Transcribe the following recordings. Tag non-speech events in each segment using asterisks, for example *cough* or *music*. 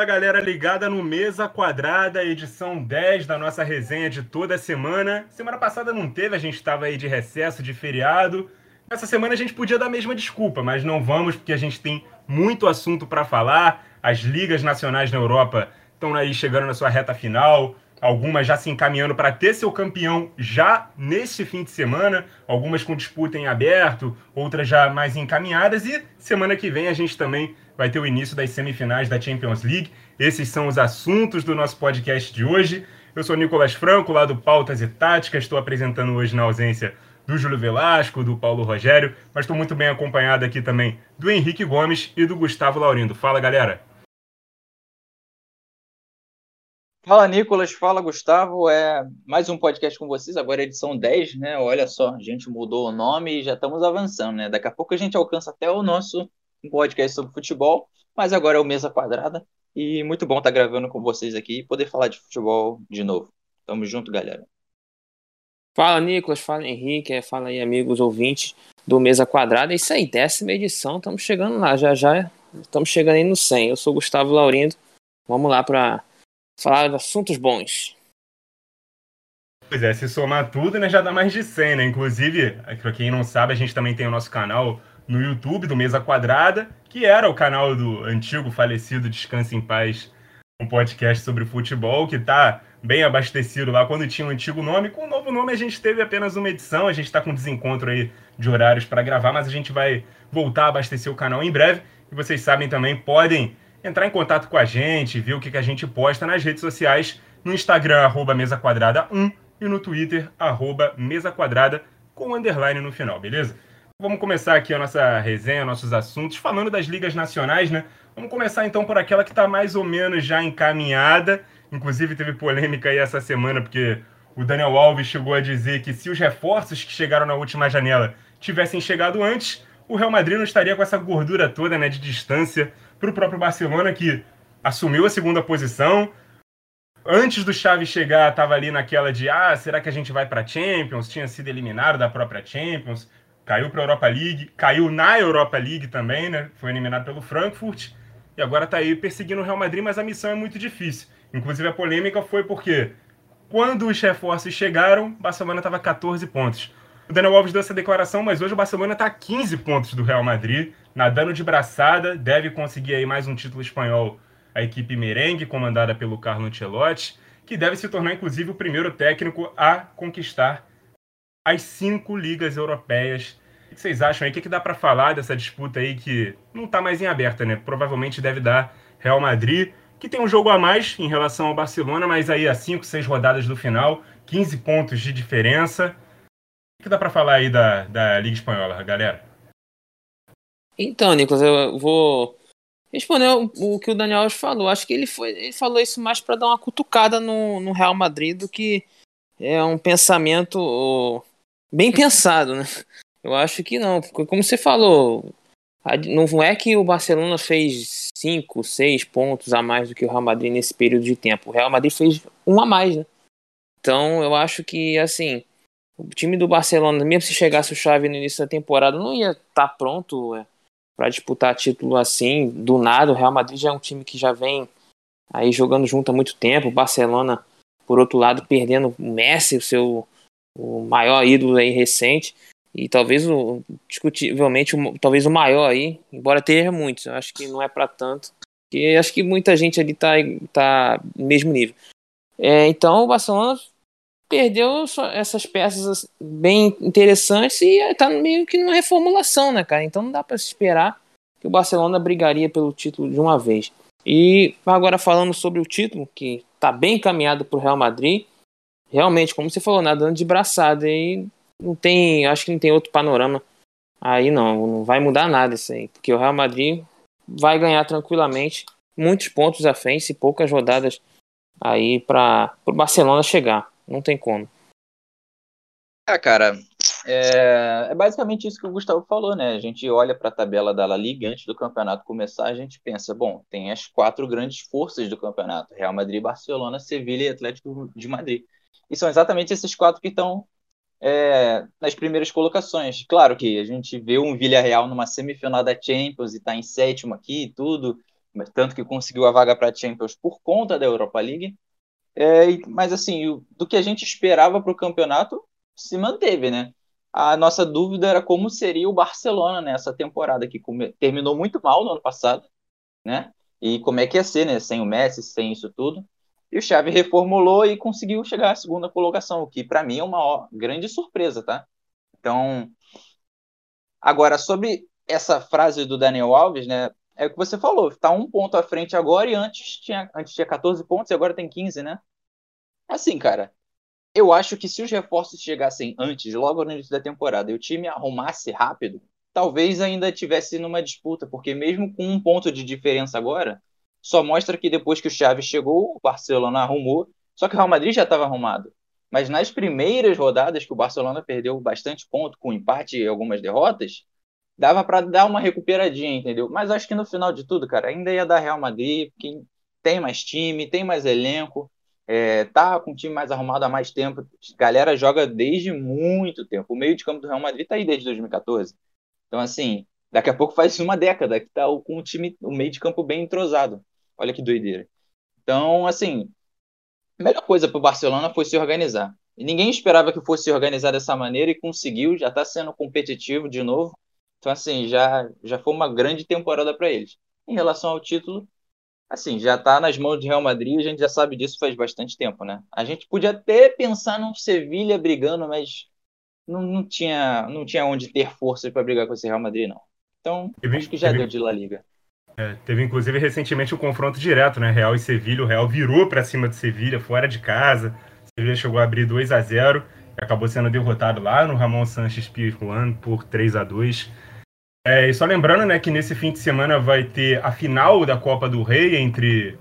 Fala galera ligada no Mesa Quadrada, edição 10 da nossa resenha de toda semana. Semana passada não teve, a gente estava aí de recesso, de feriado. Essa semana a gente podia dar a mesma desculpa, mas não vamos porque a gente tem muito assunto para falar. As ligas nacionais na Europa estão aí chegando na sua reta final algumas já se encaminhando para ter seu campeão já neste fim de semana, algumas com disputa em aberto, outras já mais encaminhadas, e semana que vem a gente também vai ter o início das semifinais da Champions League. Esses são os assuntos do nosso podcast de hoje. Eu sou Nicolas Franco, lá do Pautas e Táticas, estou apresentando hoje na ausência do Júlio Velasco, do Paulo Rogério, mas estou muito bem acompanhado aqui também do Henrique Gomes e do Gustavo Laurindo. Fala, galera! Fala, Nicolas. Fala, Gustavo. É mais um podcast com vocês, agora é edição 10, né? Olha só, a gente mudou o nome e já estamos avançando, né? Daqui a pouco a gente alcança até o nosso podcast sobre futebol, mas agora é o Mesa Quadrada e muito bom estar gravando com vocês aqui e poder falar de futebol de novo. Tamo junto, galera. Fala, Nicolas. Fala, Henrique. É, fala aí, amigos ouvintes do Mesa Quadrada. É isso aí, décima edição. Estamos chegando lá, já já estamos chegando aí no 100. Eu sou Gustavo Laurindo. Vamos lá para falar de assuntos bons. Pois é, se somar tudo, né, já dá mais de 100, né? Inclusive, para quem não sabe, a gente também tem o nosso canal no YouTube do Mesa Quadrada, que era o canal do antigo falecido Descanse em Paz, um podcast sobre futebol, que tá bem abastecido lá quando tinha o um antigo nome. Com o novo nome a gente teve apenas uma edição, a gente está com desencontro aí de horários para gravar, mas a gente vai voltar a abastecer o canal em breve. E vocês sabem também, podem entrar em contato com a gente, ver o que, que a gente posta nas redes sociais, no Instagram, arroba mesa quadrada 1 e no Twitter, arroba mesa quadrada com underline no final, beleza? Vamos começar aqui a nossa resenha, nossos assuntos, falando das ligas nacionais, né? Vamos começar então por aquela que está mais ou menos já encaminhada. Inclusive teve polêmica aí essa semana, porque o Daniel Alves chegou a dizer que se os reforços que chegaram na última janela tivessem chegado antes, o Real Madrid não estaria com essa gordura toda né, de distância para o próprio Barcelona, que assumiu a segunda posição. Antes do Xavi chegar, estava ali naquela de ah, será que a gente vai para Champions? Tinha sido eliminado da própria Champions, caiu para a Europa League, caiu na Europa League também, né? Foi eliminado pelo Frankfurt e agora está aí perseguindo o Real Madrid, mas a missão é muito difícil. Inclusive a polêmica foi porque quando os reforços chegaram, Barcelona estava 14 pontos. O Daniel Alves deu essa declaração, mas hoje o Barcelona está a 15 pontos do Real Madrid, nadando de braçada, deve conseguir aí mais um título espanhol a equipe merengue, comandada pelo Carlo Ancelotti, que deve se tornar inclusive o primeiro técnico a conquistar as cinco ligas europeias. O que vocês acham aí? O que, que dá para falar dessa disputa aí que não está mais em aberta, né? Provavelmente deve dar Real Madrid, que tem um jogo a mais em relação ao Barcelona, mas aí a cinco, seis rodadas do final, 15 pontos de diferença que dá para falar aí da, da Liga Espanhola, galera? Então, Nicolas, eu vou responder o, o que o Daniel falou. Acho que ele, foi, ele falou isso mais para dar uma cutucada no, no Real Madrid do que é um pensamento bem pensado, né? Eu acho que não, como você falou, não é que o Barcelona fez 5, 6 pontos a mais do que o Real Madrid nesse período de tempo. O Real Madrid fez um a mais, né? Então eu acho que, assim, o time do Barcelona, mesmo se chegasse o Xavi no início da temporada, não ia estar tá pronto é, para disputar título assim, do nada. O Real Madrid já é um time que já vem aí jogando junto há muito tempo. O Barcelona, por outro lado, perdendo o Messi, o seu o maior ídolo aí recente. E talvez, o, discutivelmente, o, talvez o maior aí, embora tenha muitos, eu acho que não é para tanto. Porque acho que muita gente ali tá, tá mesmo nível. É, então o Barcelona perdeu essas peças bem interessantes e está meio que numa reformulação, né, cara? Então não dá para esperar que o Barcelona brigaria pelo título de uma vez. E agora falando sobre o título, que está bem encaminhado para o Real Madrid, realmente, como você falou, nadando de braçada, e não tem, acho que não tem outro panorama. Aí não, não vai mudar nada isso aí, porque o Real Madrid vai ganhar tranquilamente, muitos pontos à frente e poucas rodadas aí para o Barcelona chegar. Não tem como. Ah, cara, é, é, basicamente isso que o Gustavo falou, né? A gente olha para a tabela da La Liga antes do campeonato começar, a gente pensa, bom, tem as quatro grandes forças do campeonato: Real Madrid, Barcelona, Sevilha e Atlético de Madrid. E são exatamente esses quatro que estão é, nas primeiras colocações. Claro que a gente vê um Villarreal numa semifinal da Champions e está em sétimo aqui e tudo, tanto que conseguiu a vaga para a Champions por conta da Europa League. É, mas assim, do que a gente esperava para o campeonato se manteve, né? A nossa dúvida era como seria o Barcelona nessa temporada que terminou muito mal no ano passado, né? E como é que ia ser, né? Sem o Messi, sem isso tudo. E o Xavi reformulou e conseguiu chegar à segunda colocação, o que para mim é uma grande surpresa, tá? Então, agora sobre essa frase do Daniel Alves, né? É o que você falou, está um ponto à frente agora e antes tinha, antes tinha 14 pontos e agora tem 15, né? Assim, cara, eu acho que se os reforços chegassem antes, logo no início da temporada, e o time arrumasse rápido, talvez ainda tivesse numa disputa, porque mesmo com um ponto de diferença agora, só mostra que depois que o Chaves chegou, o Barcelona arrumou, só que o Real Madrid já estava arrumado. Mas nas primeiras rodadas que o Barcelona perdeu bastante ponto com empate e algumas derrotas, dava para dar uma recuperadinha, entendeu? Mas acho que no final de tudo, cara, ainda ia dar Real Madrid, porque tem mais time, tem mais elenco, é, tá com o time mais arrumado há mais tempo. Galera joga desde muito tempo. O meio de campo do Real Madrid tá aí desde 2014. Então, assim, daqui a pouco faz uma década que tá com o time, o meio de campo bem entrosado. Olha que doideira. Então, assim, a melhor coisa para o Barcelona foi se organizar. E ninguém esperava que fosse se organizar dessa maneira e conseguiu, já está sendo competitivo de novo. Então, assim, já, já foi uma grande temporada para eles. Em relação ao título, assim, já está nas mãos de Real Madrid, a gente já sabe disso faz bastante tempo, né? A gente podia até pensar num Sevilha brigando, mas não, não, tinha, não tinha onde ter forças para brigar com esse Real Madrid, não. Então, acho que já deu de La Liga. É, teve inclusive recentemente o um confronto direto, né? Real e Sevilha. O Real virou para cima do Sevilha, fora de casa. Sevilha chegou a abrir 2 a 0 e acabou sendo derrotado lá no Ramon Sanches Pizjuan por 3 a 2 é, E só lembrando, né, que nesse fim de semana vai ter a final da Copa do Rei entre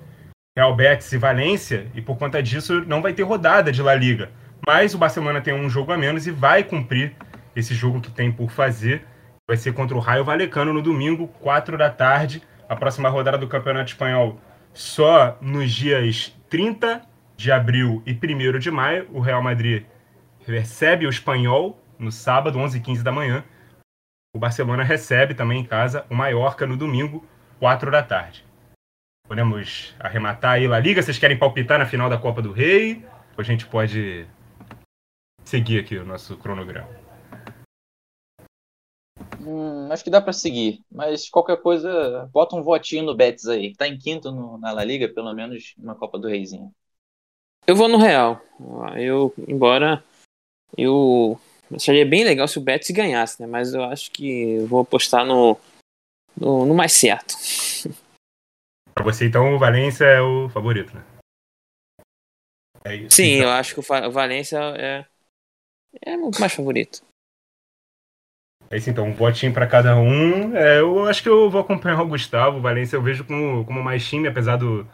Real Betis e Valência, e por conta disso não vai ter rodada de La Liga. Mas o Barcelona tem um jogo a menos e vai cumprir esse jogo que tem por fazer. Vai ser contra o Raio Valecano no domingo, 4 da tarde a próxima rodada do Campeonato Espanhol só nos dias 30 de abril e 1 de maio. O Real Madrid recebe o Espanhol no sábado, 11 h 15 da manhã. O Barcelona recebe também em casa o Mallorca no domingo, 4 da tarde. Podemos arrematar aí a Liga? Vocês querem palpitar na final da Copa do Rei? Ou a gente pode seguir aqui o nosso cronograma? Hum, acho que dá para seguir, mas qualquer coisa, bota um votinho no Betis aí, tá em quinto no, na La Liga, pelo menos na Copa do Reizinho. Eu vou no Real. Eu, embora eu seria bem legal se o Betis ganhasse, né? Mas eu acho que vou apostar no, no, no mais certo. *laughs* Pra você, então, o Valência é o favorito, né? É isso. Sim, então. eu acho que o Valência é, é muito mais favorito. É isso então, um votinho para cada um. É, eu acho que eu vou acompanhar o Gustavo. O Valência eu vejo como, como mais time, apesar do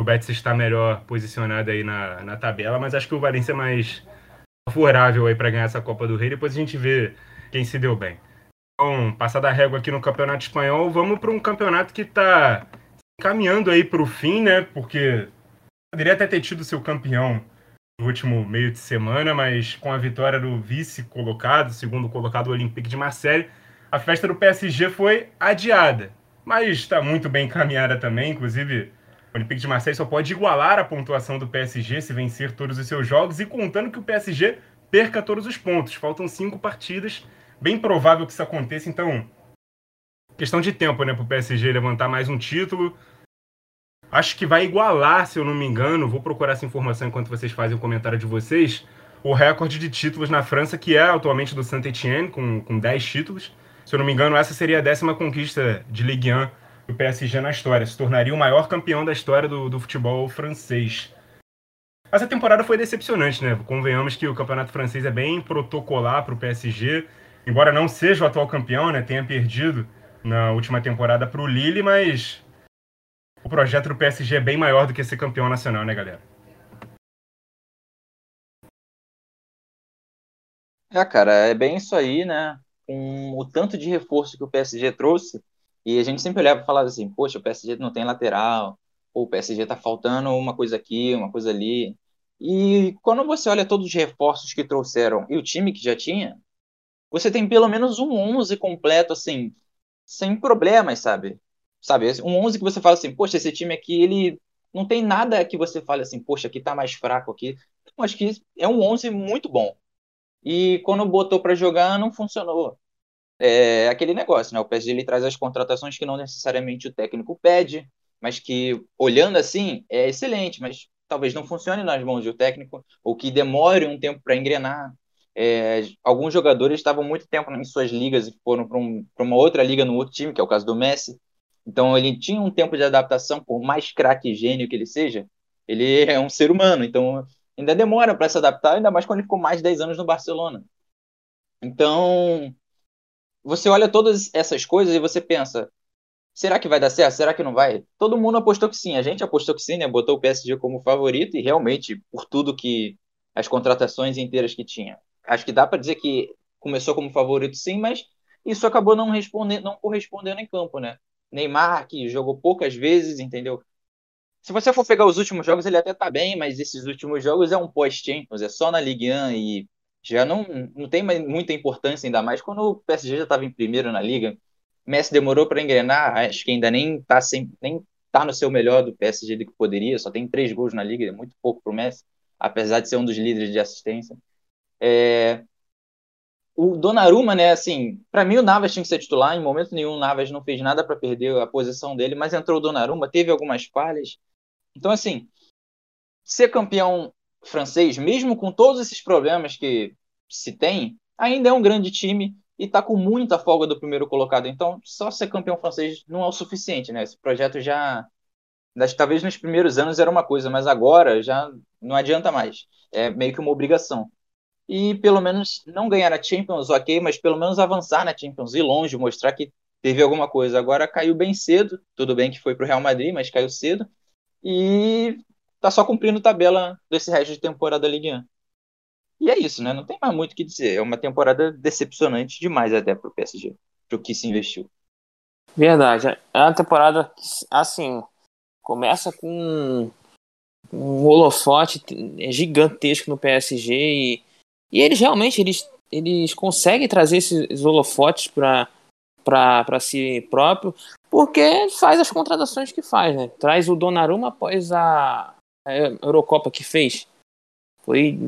o Betis estar melhor posicionado aí na, na tabela, mas acho que o Valência é mais favorável aí para ganhar essa Copa do Rei. Depois a gente vê quem se deu bem. Então, passada a régua aqui no Campeonato Espanhol, vamos para um campeonato que está caminhando aí para o fim, né? Porque poderia até ter tido seu campeão no último meio de semana, mas com a vitória do vice colocado, segundo colocado Olympique de Marseille, a festa do PSG foi adiada. Mas está muito bem encaminhada também, inclusive o Olympique de Marseille só pode igualar a pontuação do PSG se vencer todos os seus jogos e contando que o PSG perca todos os pontos. Faltam cinco partidas, bem provável que isso aconteça, então questão de tempo, né, para o PSG levantar mais um título. Acho que vai igualar, se eu não me engano, vou procurar essa informação enquanto vocês fazem o comentário de vocês, o recorde de títulos na França, que é atualmente do Saint-Etienne, com, com 10 títulos. Se eu não me engano, essa seria a décima conquista de Ligue 1 do PSG na história. Se tornaria o maior campeão da história do, do futebol francês. Essa temporada foi decepcionante, né? Convenhamos que o campeonato francês é bem protocolar para o PSG, embora não seja o atual campeão, né? Tenha perdido na última temporada para o Lille, mas o projeto do PSG é bem maior do que ser campeão nacional, né, galera? É, cara, é bem isso aí, né? Com o tanto de reforço que o PSG trouxe, e a gente sempre olhava e falava assim, poxa, o PSG não tem lateral, ou o PSG tá faltando uma coisa aqui, uma coisa ali. E quando você olha todos os reforços que trouxeram e o time que já tinha, você tem pelo menos um 11 completo, assim, sem problemas, sabe? Sabe? Um 11 que você fala assim, poxa, esse time aqui, ele não tem nada que você fale assim, poxa, aqui tá mais fraco aqui. Eu acho que é um 11 muito bom. E quando botou para jogar, não funcionou. É aquele negócio, né? O PSG ele traz as contratações que não necessariamente o técnico pede, mas que, olhando assim, é excelente, mas talvez não funcione nas mãos do técnico, ou que demore um tempo para engrenar. É, alguns jogadores estavam muito tempo em suas ligas e foram para um, uma outra liga no outro time, que é o caso do Messi. Então ele tinha um tempo de adaptação, por mais craque gênio que ele seja, ele é um ser humano, então ainda demora para se adaptar, ainda mais quando ele ficou mais de 10 anos no Barcelona. Então, você olha todas essas coisas e você pensa, será que vai dar certo? Será que não vai? Todo mundo apostou que sim, a gente apostou que sim, né? Botou o PSG como favorito e realmente, por tudo que as contratações inteiras que tinha, acho que dá para dizer que começou como favorito sim, mas isso acabou não respondendo, não correspondendo em campo, né? Neymar, que jogou poucas vezes, entendeu? Se você for pegar os últimos jogos, ele até tá bem, mas esses últimos jogos é um pós-Champions, é só na Ligue 1 e já não, não tem muita importância, ainda mais quando o PSG já estava em primeiro na Liga. Messi demorou para engrenar, acho que ainda nem tá, sem, nem tá no seu melhor do PSG do que poderia, só tem três gols na Liga, é muito pouco pro Messi, apesar de ser um dos líderes de assistência. É, o Donnarumma, né, assim, para mim o Navas tinha que ser titular, em momento nenhum o Navas não fez nada para perder a posição dele, mas entrou o Donnarumma, teve algumas falhas. Então, assim, ser campeão francês, mesmo com todos esses problemas que se tem, ainda é um grande time e está com muita folga do primeiro colocado. Então, só ser campeão francês não é o suficiente, né? Esse projeto já talvez nos primeiros anos era uma coisa, mas agora já não adianta mais. É meio que uma obrigação e pelo menos não ganhar a Champions, ok, mas pelo menos avançar na Champions, ir longe, mostrar que teve alguma coisa. Agora caiu bem cedo, tudo bem que foi para o Real Madrid, mas caiu cedo e tá só cumprindo tabela desse resto de temporada Ligue 1. E é isso, né? Não tem mais muito o que dizer. É uma temporada decepcionante demais até para o PSG, para o que se investiu. Verdade. É uma temporada, assim, começa com um holofote gigantesco no PSG e e eles realmente eles, eles conseguem trazer esses holofotes para si próprio, porque faz as contratações que faz, né? Traz o Donnarumma após a, a Eurocopa que fez. Foi,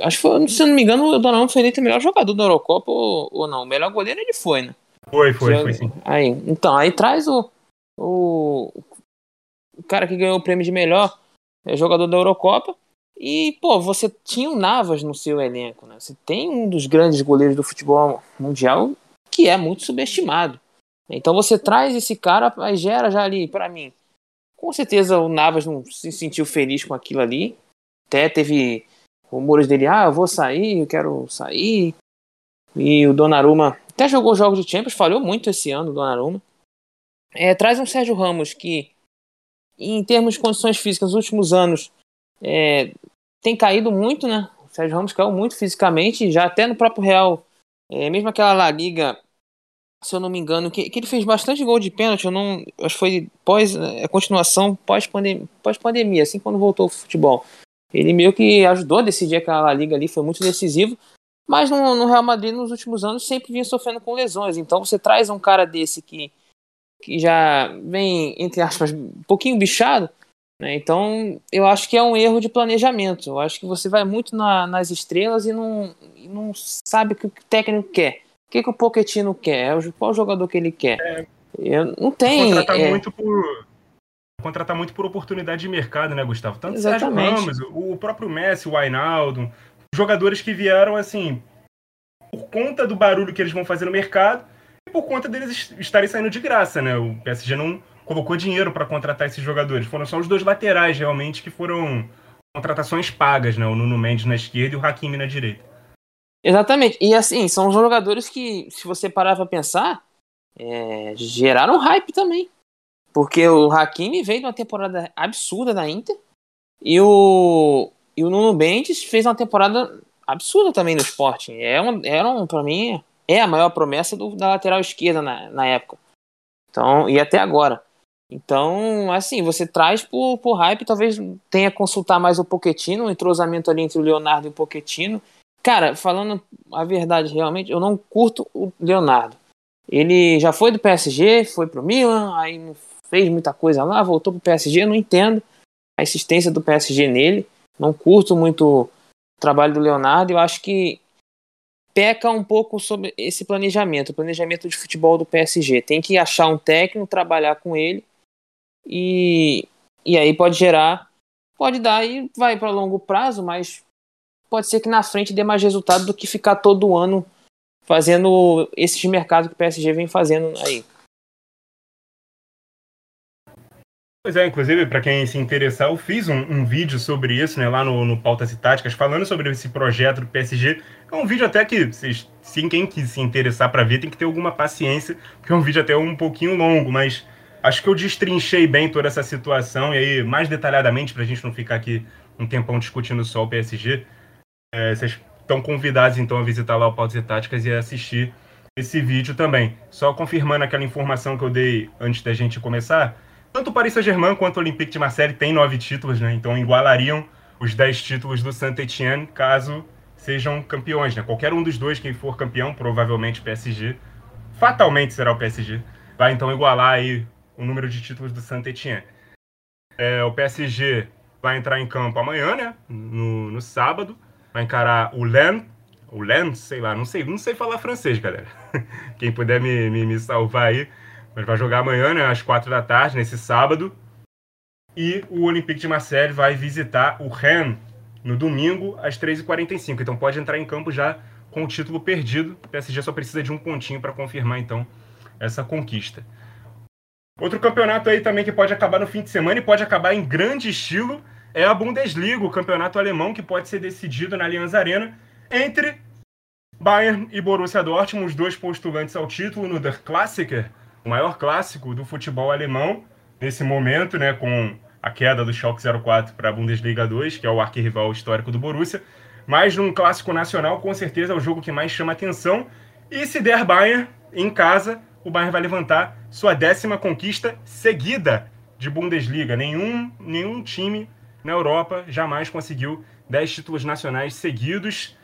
acho que foi, se eu não me engano, o Donnarumma foi eleito o melhor jogador da Eurocopa ou, ou não. O melhor goleiro ele foi, né? Foi, foi, foi sim. Aí, então, aí traz o, o, o cara que ganhou o prêmio de melhor é, jogador da Eurocopa e, pô, você tinha o Navas no seu elenco, né? Você tem um dos grandes goleiros do futebol mundial que é muito subestimado. Então você traz esse cara, aí gera já ali, para mim. Com certeza o Navas não se sentiu feliz com aquilo ali. Até teve rumores dele, ah, eu vou sair, eu quero sair. E o Donnarumma até jogou jogos de Champions, falhou muito esse ano o Donnarumma. É, traz um Sérgio Ramos que, em termos de condições físicas, nos últimos anos, é, tem caído muito, né? O Sérgio Ramos caiu muito fisicamente, já até no próprio Real. É, mesmo aquela La Liga, se eu não me engano, que, que ele fez bastante gol de pênalti, eu não, acho que foi pós, é, continuação pós-pandemia, pós -pandemia, assim quando voltou o futebol. Ele meio que ajudou a decidir aquela La Liga ali, foi muito decisivo. Mas no, no, Real Madrid, nos últimos anos, sempre vinha sofrendo com lesões. Então você traz um cara desse que, que já vem, entre aspas, um pouquinho bichado, né? Então, eu acho que é um erro de planejamento. Eu acho que você vai muito na, nas estrelas e não, e não sabe o que o técnico quer. O que, que o Pochettino quer? É qual jogador que ele quer? É, eu, não tem. Contratar é... muito por contratar muito por oportunidade de mercado, né, Gustavo? Tanto Exatamente. Sérgio Ramos, o próprio Messi, o Ainaldo, jogadores que vieram assim por conta do barulho que eles vão fazer no mercado e por conta deles estarem saindo de graça, né? O PSG não colocou dinheiro para contratar esses jogadores. Foram só os dois laterais, realmente, que foram contratações pagas, né? O Nuno Mendes na esquerda e o Hakimi na direita. Exatamente. E assim, são jogadores que, se você parar pra pensar, é, geraram hype também. Porque o Hakimi veio de uma temporada absurda da Inter e o, e o Nuno Mendes fez uma temporada absurda também no Sporting. É uma, era um, pra mim, é a maior promessa do, da lateral esquerda na, na época. Então, e até agora. Então, assim, você traz por, por hype, talvez tenha que consultar mais o Poquetino, um entrosamento ali entre o Leonardo e o Poquetino. Cara, falando a verdade realmente, eu não curto o Leonardo. Ele já foi do PSG, foi pro Milan, aí fez muita coisa lá, voltou pro PSG, eu não entendo a insistência do PSG nele. Não curto muito o trabalho do Leonardo, eu acho que peca um pouco sobre esse planejamento, o planejamento de futebol do PSG. Tem que achar um técnico, trabalhar com ele e, e aí pode gerar, pode dar e vai para longo prazo, mas pode ser que na frente dê mais resultado do que ficar todo ano fazendo esses mercados que o PSG vem fazendo aí. Pois é, inclusive, para quem se interessar, eu fiz um, um, vídeo sobre isso, né, lá no, no Pautas e Táticas, falando sobre esse projeto do PSG. É um vídeo até que, vocês, sim, quem se interessar para ver, tem que ter alguma paciência, porque é um vídeo até um pouquinho longo, mas acho que eu destrinchei bem toda essa situação, e aí, mais detalhadamente, para a gente não ficar aqui um tempão discutindo só o PSG, é, vocês estão convidados, então, a visitar lá o Pautas e Táticas e assistir esse vídeo também. Só confirmando aquela informação que eu dei antes da gente começar, tanto o Paris Saint-Germain quanto o Olympique de Marseille têm nove títulos, né? Então igualariam os dez títulos do Saint-Etienne caso sejam campeões, né? Qualquer um dos dois, quem for campeão, provavelmente PSG, fatalmente será o PSG, vai então igualar aí o número de títulos do Saint-Etienne. É, o PSG vai entrar em campo amanhã, né? No, no sábado, vai encarar o Lens, o Lens, sei lá, não sei, não sei falar francês, galera. *laughs* Quem puder me, me, me salvar aí. Mas vai jogar amanhã, né, às quatro da tarde, nesse sábado. E o Olympique de Marseille vai visitar o Rennes no domingo, às 3h45. Então pode entrar em campo já com o título perdido. O PSG só precisa de um pontinho para confirmar, então, essa conquista. Outro campeonato aí também que pode acabar no fim de semana e pode acabar em grande estilo é a Bundesliga, o campeonato alemão que pode ser decidido na Allianz Arena entre Bayern e Borussia Dortmund, os dois postulantes ao título no Der Klassiker, o maior clássico do futebol alemão nesse momento, né, com a queda do Schalke 04 para a Bundesliga 2, que é o arquirrival histórico do Borussia. Mas num clássico nacional, com certeza é o jogo que mais chama atenção. E se der Bayern em casa, o Bayern vai levantar sua décima conquista seguida de Bundesliga. Nenhum, nenhum time na Europa jamais conseguiu 10 títulos nacionais seguidos.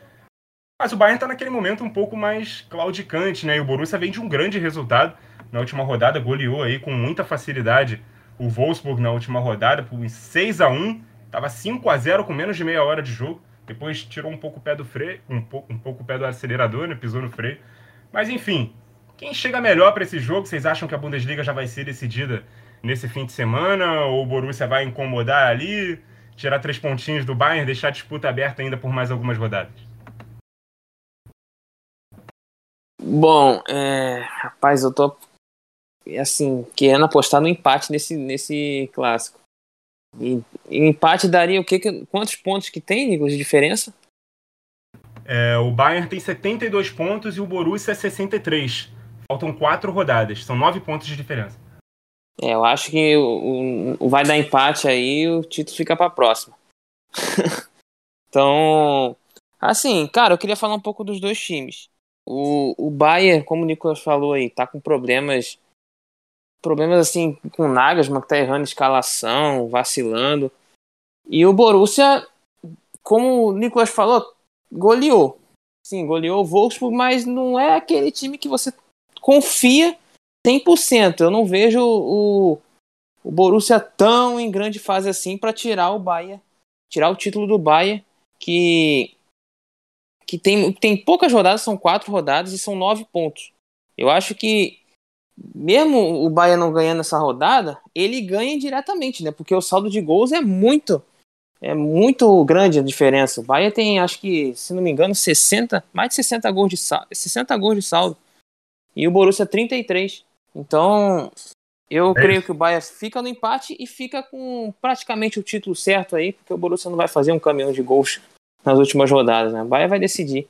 Mas o Bayern está naquele momento um pouco mais claudicante, né? E o Borussia vem de um grande resultado na última rodada, goleou aí com muita facilidade o Wolfsburg na última rodada por 6 a 1 Tava 5 a 0 com menos de meia hora de jogo. Depois tirou um pouco o pé do freio, um pouco, um pouco o pé do acelerador, né? Pisou no freio. Mas enfim, quem chega melhor para esse jogo? Vocês acham que a Bundesliga já vai ser decidida nesse fim de semana? Ou o Borussia vai incomodar ali, tirar três pontinhos do Bayern, deixar a disputa aberta ainda por mais algumas rodadas? Bom, é... rapaz, eu tô assim, querendo apostar no empate nesse, nesse clássico. E, e empate daria o quê? Quantos pontos que tem, Nicolas, de diferença? É, o Bayern tem 72 pontos e o Borussia 63. Faltam quatro rodadas, são nove pontos de diferença. É, eu acho que o, o vai dar empate aí o título fica para próxima. *laughs* então, assim, cara, eu queria falar um pouco dos dois times. O, o Bayern, como o Nicolas falou aí, tá com problemas problemas assim com o Nagelsmann, que tá errando escalação, vacilando. E o Borussia, como o Nicolas falou, goleou. Sim, goleou o Wolfsburg, mas não é aquele time que você confia 100%. Eu não vejo o, o Borussia tão em grande fase assim para tirar o Bayern, tirar o título do Bayern, que que tem, tem poucas rodadas, são quatro rodadas e são nove pontos. Eu acho que mesmo o Bahia não ganhando essa rodada, ele ganha diretamente, né? Porque o saldo de gols é muito é muito grande a diferença. O Bahia tem, acho que, se não me engano, 60, mais de 60 gols de saldo, 60 gols de saldo. E o Borussia 33. Então, eu é creio que o Bahia fica no empate e fica com praticamente o título certo aí, porque o Borussia não vai fazer um caminhão de gols nas últimas rodadas, né? O Bahia vai decidir.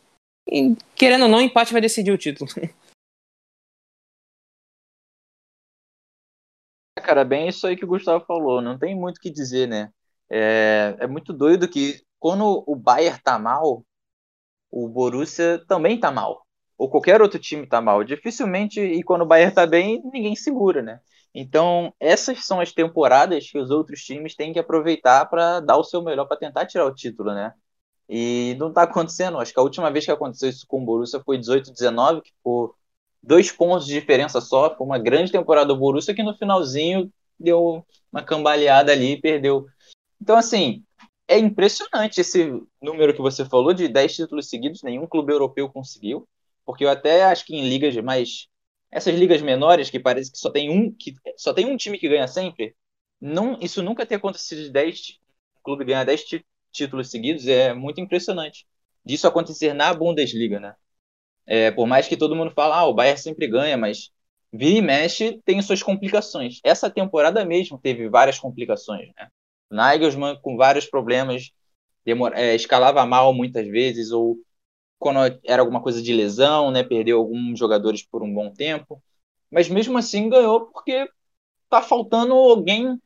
E, querendo ou não, o empate vai decidir o título. *laughs* cara, bem isso aí que o Gustavo falou. Não tem muito o que dizer, né? É, é muito doido que quando o Bayern tá mal, o Borussia também tá mal. Ou qualquer outro time tá mal. Dificilmente, e quando o Bayern tá bem, ninguém segura, né? Então, essas são as temporadas que os outros times têm que aproveitar para dar o seu melhor para tentar tirar o título, né? E não tá acontecendo. Acho que a última vez que aconteceu isso com o Borussia foi 18-19, que ficou dois pontos de diferença só. Foi uma grande temporada do Borussia que no finalzinho deu uma cambaleada ali e perdeu. Então, assim, é impressionante esse número que você falou de 10 títulos seguidos, nenhum clube europeu conseguiu, porque eu até acho que em ligas mais essas ligas menores que parece que só tem um que só tem um time que ganha sempre, não, isso nunca ter acontecido de 10 clube ganhar 10 títulos seguidos é muito impressionante. Disso acontecer na Bundesliga, né? É, por mais que todo mundo fale, ah, o Bayern sempre ganha, mas vira e mexe tem suas complicações. Essa temporada mesmo teve várias complicações, né? Nagelsmann com vários problemas, demora, é, escalava mal muitas vezes, ou quando era alguma coisa de lesão, né? Perdeu alguns jogadores por um bom tempo. Mas mesmo assim ganhou porque tá faltando alguém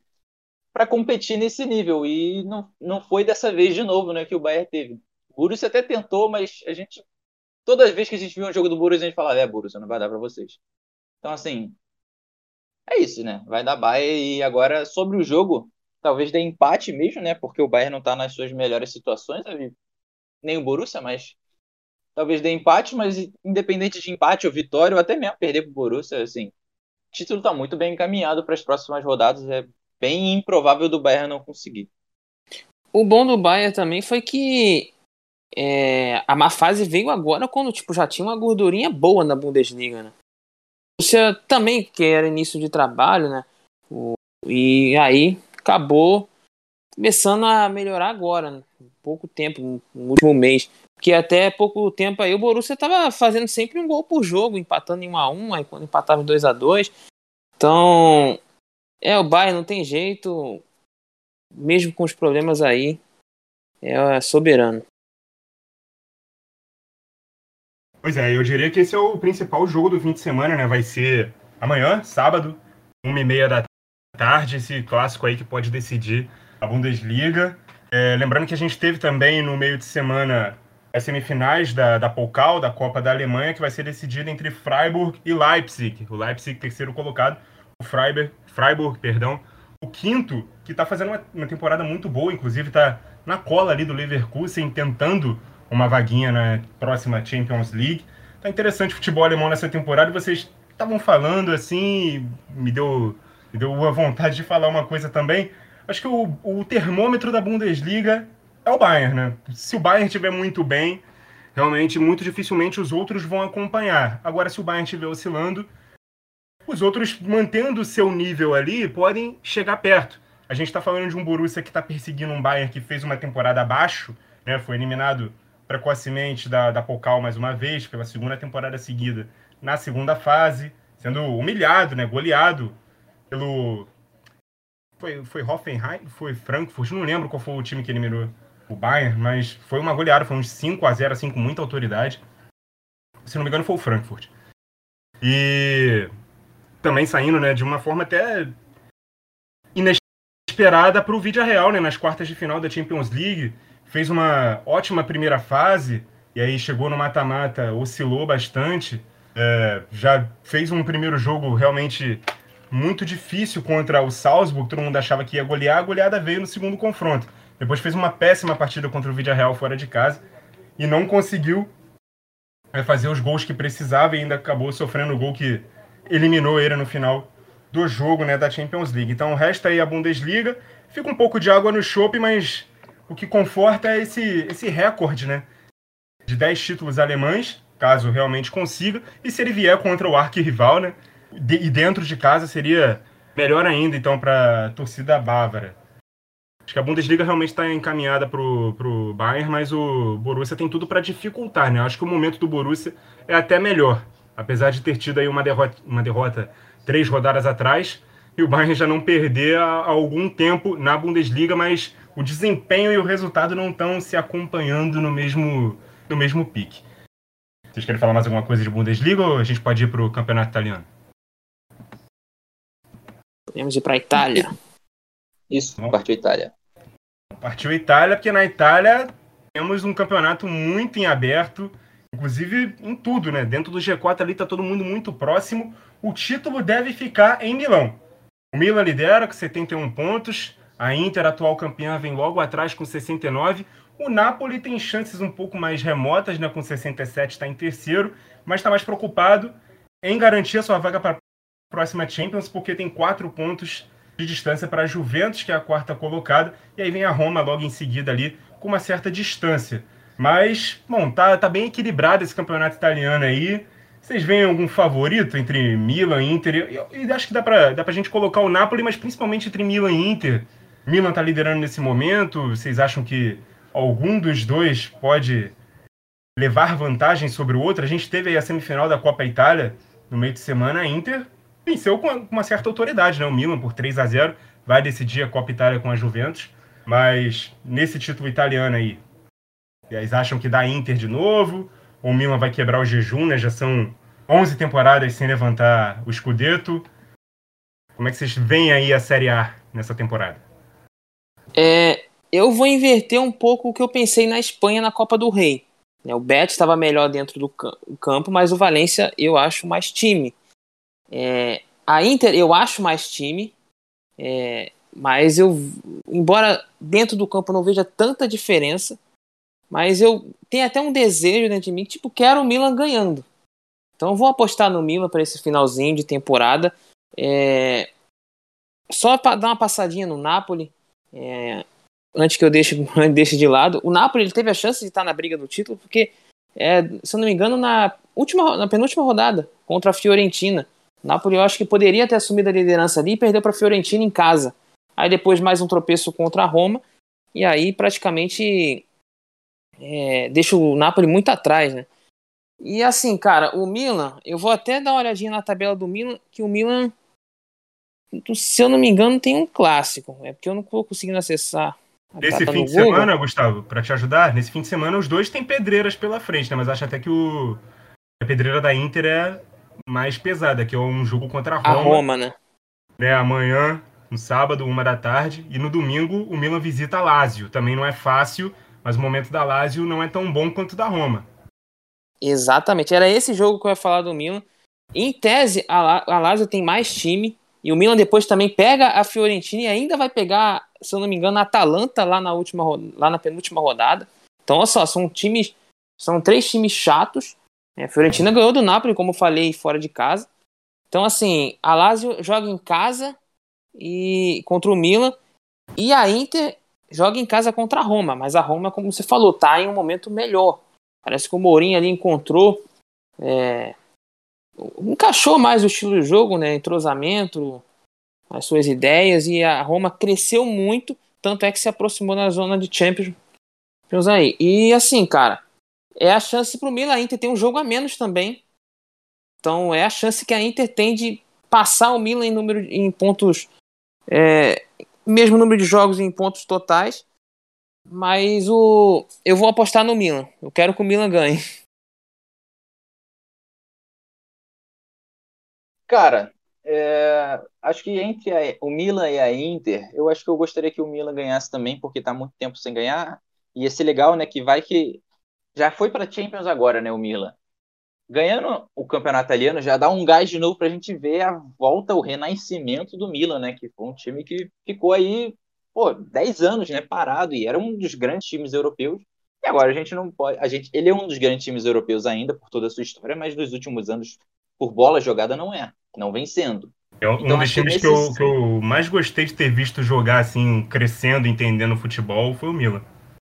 para competir nesse nível. E não, não foi dessa vez de novo né, que o Bayern teve. O Borussia até tentou, mas a gente. Todas as vezes que a gente viu um jogo do Borussia, a gente falava, é, Borussia, não vai dar para vocês. Então, assim. É isso, né? Vai dar Bayern. E agora, sobre o jogo, talvez dê empate mesmo, né? Porque o Bayern não está nas suas melhores situações, nem o Borussia, mas talvez dê empate, mas independente de empate ou vitória, ou até mesmo perder pro Borussia, assim, o título está muito bem encaminhado para as próximas rodadas, é bem improvável do Bayern não conseguir. O bom do Bayern também foi que é, a má fase veio agora quando tipo, já tinha uma gordurinha boa na Bundesliga, né? Rússia também, que era início de trabalho, né? O, e aí acabou começando a melhorar agora, né? pouco tempo, no último mês. Porque até pouco tempo aí o Borussia estava fazendo sempre um gol por jogo, empatando em 1 a 1 aí quando empatava em 2 a 2 Então, é, o Bayern não tem jeito, mesmo com os problemas aí, é soberano. Pois é, eu diria que esse é o principal jogo do fim de semana, né? Vai ser amanhã, sábado, uma e meia da tarde, esse clássico aí que pode decidir a Bundesliga. É, lembrando que a gente teve também no meio de semana as semifinais da, da Pokal, da Copa da Alemanha, que vai ser decidida entre Freiburg e Leipzig. O Leipzig, terceiro colocado, o Freiburg, Freiburg perdão, o quinto, que está fazendo uma, uma, temporada muito boa, inclusive está na cola ali do Leverkusen, tentando uma vaguinha na próxima Champions League. Tá interessante o futebol alemão nessa temporada vocês estavam falando assim, me deu, me deu a vontade de falar uma coisa também. Acho que o, o termômetro da Bundesliga é o Bayern, né? Se o Bayern estiver muito bem, realmente muito dificilmente os outros vão acompanhar. Agora, se o Bayern estiver oscilando, os outros, mantendo o seu nível ali, podem chegar perto. A gente está falando de um Borussia que está perseguindo um Bayern que fez uma temporada abaixo, né? foi eliminado precocemente da, da Pokal mais uma vez, pela segunda temporada seguida, na segunda fase, sendo humilhado, né? goleado pelo... Foi, foi Hoffenheim? Foi Frankfurt? Não lembro qual foi o time que eliminou o Bayern, mas foi uma goleada, foi uns 5 a 0 assim, com muita autoridade. Se não me engano, foi o Frankfurt. E também saindo né, de uma forma até inesperada para o Vídeo Real, né, nas quartas de final da Champions League. Fez uma ótima primeira fase e aí chegou no mata-mata, oscilou bastante. É, já fez um primeiro jogo realmente muito difícil contra o Salzburg, todo mundo achava que ia golear, a goleada veio no segundo confronto. Depois fez uma péssima partida contra o Vídeo Real fora de casa e não conseguiu é, fazer os gols que precisava e ainda acabou sofrendo o gol que eliminou ele no final do jogo né, da Champions League. Então resta aí a Bundesliga. Fica um pouco de água no chope, mas o que conforta é esse, esse recorde né, de 10 títulos alemães, caso realmente consiga. E se ele vier contra o arquirrival, né, de, e dentro de casa, seria melhor ainda então para a torcida bávara. Acho que a Bundesliga realmente está encaminhada para o Bayern, mas o Borussia tem tudo para dificultar. Né? Acho que o momento do Borussia é até melhor apesar de ter tido aí uma derrota, uma derrota três rodadas atrás, e o Bayern já não perder há, algum tempo na Bundesliga, mas o desempenho e o resultado não estão se acompanhando no mesmo, no mesmo pique. Vocês querem falar mais alguma coisa de Bundesliga ou a gente pode ir para o campeonato italiano? Podemos ir para a Itália. Isso, partiu Itália. Partiu Itália, porque na Itália temos um campeonato muito em aberto Inclusive em tudo, né? Dentro do G4 ali tá todo mundo muito próximo. O título deve ficar em Milão. O Milan lidera com 71 pontos. A Inter, atual campeã, vem logo atrás com 69. O Napoli tem chances um pouco mais remotas, né? Com 67 está em terceiro, mas está mais preocupado em garantir a sua vaga para a próxima Champions, porque tem quatro pontos de distância para a Juventus, que é a quarta colocada, e aí vem a Roma logo em seguida ali, com uma certa distância. Mas, bom, tá, tá bem equilibrado esse campeonato italiano aí. Vocês veem algum favorito entre Milan e Inter? E, acho que dá pra, dá pra gente colocar o Napoli, mas principalmente entre Milan e Inter. Milan tá liderando nesse momento. Vocês acham que algum dos dois pode levar vantagem sobre o outro? A gente teve aí a semifinal da Copa Itália no meio de semana. A Inter venceu com uma certa autoridade, né? O Milan por 3 a 0 vai decidir a Copa Itália com a Juventus. Mas nesse título italiano aí, vocês acham que dá Inter de novo? O Milan vai quebrar o jejum, né? Já são 11 temporadas sem levantar o Scudetto. Como é que vocês veem aí a Série A nessa temporada? É, eu vou inverter um pouco o que eu pensei na Espanha na Copa do Rei. O Betis estava melhor dentro do campo, mas o Valência eu acho mais time. É, a Inter eu acho mais time, é, mas eu, embora dentro do campo não veja tanta diferença, mas eu tenho até um desejo dentro de mim, tipo, quero o Milan ganhando. Então vou apostar no Milan para esse finalzinho de temporada. É, só para dar uma passadinha no Napoli, é, antes que eu deixe, *laughs* deixe de lado, o Napoli ele teve a chance de estar na briga do título, porque, é, se eu não me engano, na, última, na penúltima rodada, contra a Fiorentina, Napoli eu acho que poderia ter assumido a liderança ali e perdeu para a Fiorentina em casa. Aí depois mais um tropeço contra a Roma, e aí praticamente é, deixa o Napoli muito atrás, né? E assim, cara, o Milan, eu vou até dar uma olhadinha na tabela do Milan, que o Milan, se eu não me engano, tem um clássico. É porque eu não estou conseguindo acessar. Nesse fim de Google. semana, Gustavo, para te ajudar, nesse fim de semana os dois têm pedreiras pela frente, né? Mas acho até que o a pedreira da Inter é mais pesada, que é um jogo contra a Roma. A Roma, né? né? Amanhã, no sábado, uma da tarde, e no domingo o Milan visita a Lazio. Também não é fácil, mas o momento da Lazio não é tão bom quanto o da Roma. Exatamente, era esse jogo que eu ia falar do Milan. Em tese, a, Lazio tem mais time, e o Milan depois também pega a Fiorentina e ainda vai pegar, se eu não me engano, a Atalanta lá na, última, lá na penúltima rodada. Então, olha só, são times, são três times chatos. A Fiorentina ganhou do Napoli, como eu falei, fora de casa. Então, assim, a Lazio joga em casa e contra o Milan. E a Inter joga em casa contra a Roma. Mas a Roma, como você falou, tá em um momento melhor. Parece que o Mourinho ali encontrou. É, encaixou mais o estilo de jogo, né? Entrosamento, as suas ideias. E a Roma cresceu muito. Tanto é que se aproximou na zona de Champions. Aí. E assim, cara, é a chance pro Milan. A Inter tem um jogo a menos também. Então é a chance que a Inter tem de passar o Milan em número em pontos. É, mesmo número de jogos em pontos totais. Mas o eu vou apostar no Milan. Eu quero que o Milan ganhe. Cara, é, acho que entre a, o Milan e a Inter, eu acho que eu gostaria que o Milan ganhasse também, porque está muito tempo sem ganhar. E esse legal, né, que vai que já foi para Champions agora, né, o Milan. Ganhando o campeonato italiano já dá um gás de novo para a gente ver a volta, o renascimento do Milan, né, que foi um time que ficou aí pô, 10 anos, né, parado e era um dos grandes times europeus. E agora a gente não pode, a gente, ele é um dos grandes times europeus ainda por toda a sua história, mas nos últimos anos por bola jogada não é, não vem sendo. É um então, dos times que, eu, que eu mais gostei de ter visto jogar assim, crescendo, entendendo o futebol, foi o Milan.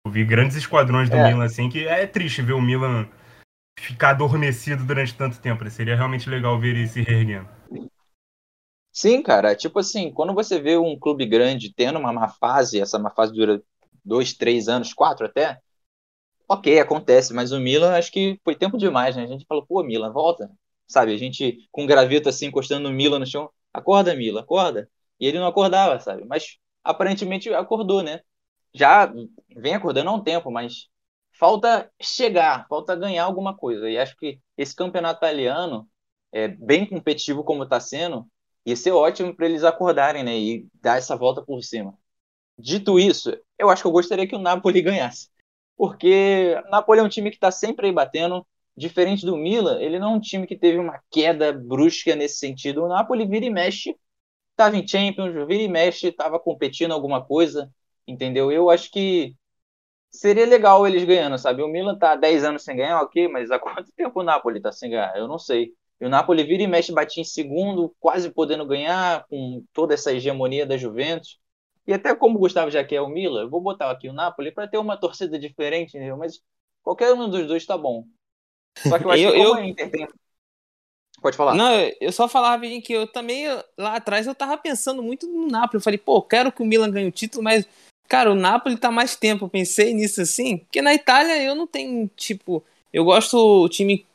Eu vi grandes esquadrões do é. Milan assim, que é triste ver o Milan ficar adormecido durante tanto tempo. Né? Seria realmente legal ver ele se reerguendo. Sim, cara, tipo assim, quando você vê um clube grande tendo uma má fase, essa má fase dura dois, três anos, quatro até, ok, acontece, mas o Milan acho que foi tempo demais, né? A gente falou, pô, Milan, volta, sabe? A gente com um gravito assim, encostando no Milan no chão, acorda, Milan, acorda. E ele não acordava, sabe? Mas aparentemente acordou, né? Já vem acordando há um tempo, mas falta chegar, falta ganhar alguma coisa. E acho que esse campeonato italiano, é bem competitivo como está sendo, Ia ser ótimo para eles acordarem, né? E dar essa volta por cima. Dito isso, eu acho que eu gostaria que o Napoli *laughs* ganhasse. Porque o Napoli é um time que está sempre aí batendo. Diferente do Milan, ele não é um time que teve uma queda brusca nesse sentido. O Napoli vira e mexe, estava em Champions, vira e mexe, estava competindo alguma coisa, entendeu? Eu acho que seria legal eles ganhando, sabe? O Milan tá há 10 anos sem ganhar, ok, mas há quanto *laughs* tempo o Napoli tá sem ganhar? Eu não sei. E o Napoli vira e mexe, batia em segundo, quase podendo ganhar, com toda essa hegemonia da Juventus. E até como o Gustavo já quer o Milan, eu vou botar aqui o Napoli para ter uma torcida diferente, entendeu? Mas qualquer um dos dois tá bom. Só que eu acho *laughs* eu, que como eu... a Inter tem... Pode falar. Não, eu só falava que eu também, lá atrás, eu tava pensando muito no Napoli. Eu falei, pô, quero que o Milan ganhe o título, mas, cara, o Napoli tá mais tempo. Pensei nisso assim, porque na Itália eu não tenho, tipo, eu gosto o time.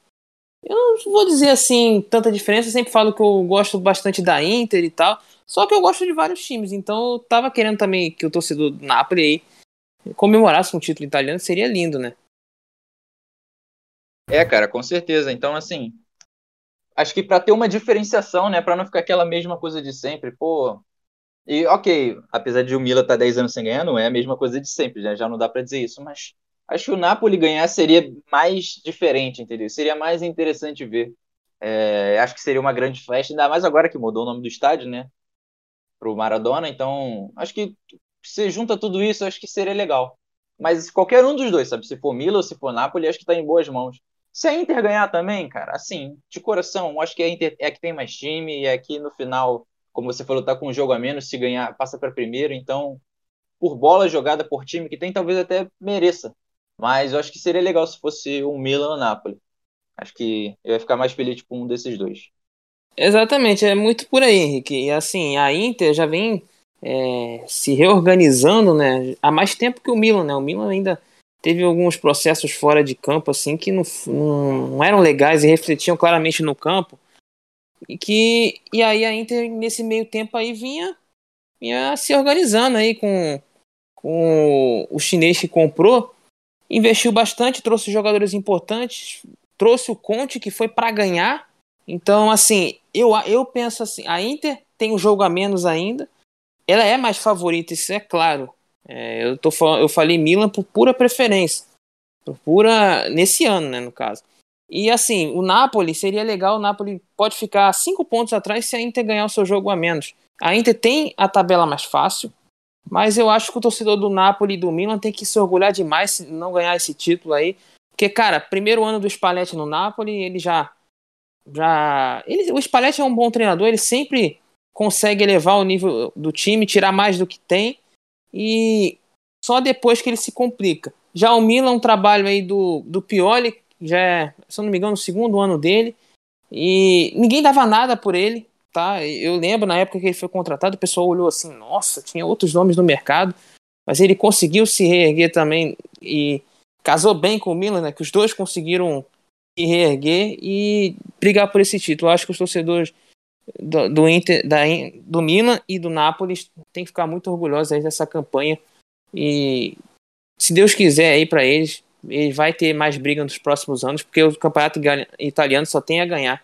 Eu não vou dizer assim tanta diferença, eu sempre falo que eu gosto bastante da Inter e tal. Só que eu gosto de vários times, então eu tava querendo também que o torcedor do Napoli aí comemorasse um título italiano, seria lindo, né? É, cara, com certeza. Então, assim, acho que para ter uma diferenciação, né, para não ficar aquela mesma coisa de sempre, pô. E ok, apesar de o Milan estar tá 10 anos sem ganhar, não é a mesma coisa de sempre, né? Já não dá para dizer isso, mas acho que o Napoli ganhar seria mais diferente, entendeu? Seria mais interessante ver. É, acho que seria uma grande festa, ainda mais agora que mudou o nome do estádio, né? Pro Maradona, então acho que se junta tudo isso, acho que seria legal. Mas qualquer um dos dois, sabe? Se for Milan ou se for Napoli, acho que tá em boas mãos. Se a Inter ganhar também, cara, assim, de coração, acho que a Inter é que tem mais time e é que no final, como você falou, tá com um jogo a menos, se ganhar, passa para primeiro, então, por bola jogada por time que tem, talvez até mereça. Mas eu acho que seria legal se fosse um Milan ou Napoli. Acho que eu ia ficar mais feliz com um desses dois. Exatamente, é muito por aí, Henrique. E assim, a Inter já vem é, se reorganizando, né? Há mais tempo que o Milan, né? O Milan ainda teve alguns processos fora de campo assim que não, não, não, eram legais e refletiam claramente no campo e que e aí a Inter nesse meio tempo aí vinha vinha se organizando aí com, com o chinês que comprou investiu bastante trouxe jogadores importantes trouxe o Conte que foi para ganhar então assim eu eu penso assim a Inter tem um jogo a menos ainda ela é mais favorita isso é claro é, eu, tô, eu falei Milan por pura preferência. Por pura. Nesse ano, né, no caso. E assim, o Napoli seria legal. O Napoli pode ficar cinco pontos atrás se a Inter ganhar o seu jogo a menos. A Inter tem a tabela mais fácil. Mas eu acho que o torcedor do Napoli e do Milan tem que se orgulhar demais se não ganhar esse título aí. Porque, cara, primeiro ano do Spalletti no Napoli, ele já. já ele, o Spalletti é um bom treinador, ele sempre consegue elevar o nível do time, tirar mais do que tem e só depois que ele se complica. Já o Milan, um trabalho aí do, do Pioli, já é, se eu não me engano, o segundo ano dele, e ninguém dava nada por ele, tá? Eu lembro na época que ele foi contratado, o pessoal olhou assim, nossa, tinha outros nomes no mercado, mas ele conseguiu se reerguer também e casou bem com o Milan, né? Que os dois conseguiram se reerguer e brigar por esse título. Acho que os torcedores do, do, Inter, da, do Milan e do Napoli tem que ficar muito orgulhosos aí dessa campanha. E se Deus quiser aí para eles, ele vai ter mais briga nos próximos anos, porque o campeonato italiano só tem a ganhar.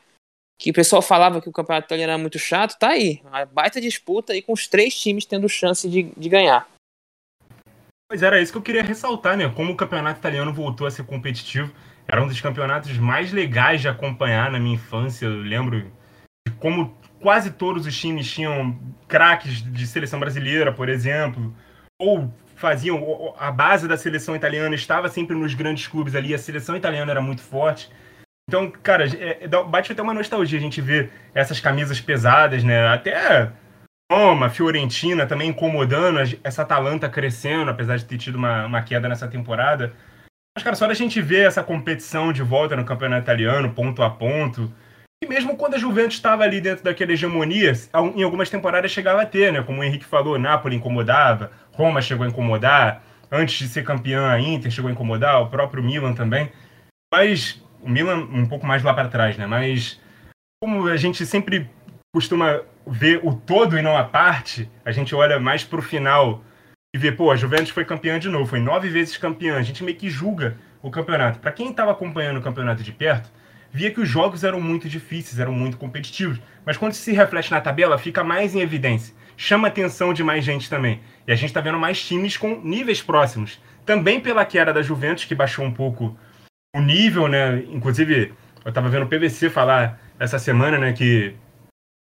Que o pessoal falava que o campeonato italiano era muito chato, tá aí. Uma baita disputa aí com os três times tendo chance de, de ganhar. Pois era isso que eu queria ressaltar, né? Como o campeonato italiano voltou a ser competitivo. Era um dos campeonatos mais legais de acompanhar na minha infância. Eu lembro como quase todos os times tinham craques de seleção brasileira, por exemplo, ou faziam a base da seleção italiana estava sempre nos grandes clubes ali, a seleção italiana era muito forte. Então, cara, é, bate até uma nostalgia a gente ver essas camisas pesadas, né? Até Roma, Fiorentina também incomodando, essa Atalanta crescendo, apesar de ter tido uma, uma queda nessa temporada. Mas, cara, só da gente ver essa competição de volta no campeonato italiano, ponto a ponto, e mesmo quando a Juventus estava ali dentro daquela hegemonia, em algumas temporadas chegava a ter, né? Como o Henrique falou, Napoli incomodava, Roma chegou a incomodar, antes de ser campeã a Inter chegou a incomodar, o próprio Milan também. Mas o Milan um pouco mais lá para trás, né? Mas como a gente sempre costuma ver o todo e não a parte, a gente olha mais para o final e vê, pô, a Juventus foi campeã de novo, foi nove vezes campeã. A gente meio que julga o campeonato. Para quem estava acompanhando o campeonato de perto, via que os jogos eram muito difíceis, eram muito competitivos. Mas quando se reflete na tabela, fica mais em evidência. Chama a atenção de mais gente também. E a gente está vendo mais times com níveis próximos. Também pela queda da Juventus, que baixou um pouco o nível, né? Inclusive, eu estava vendo o PVC falar essa semana, né, que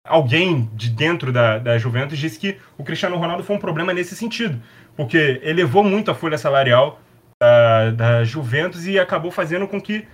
alguém de dentro da, da Juventus disse que o Cristiano Ronaldo foi um problema nesse sentido, porque elevou muito a folha salarial da, da Juventus e acabou fazendo com que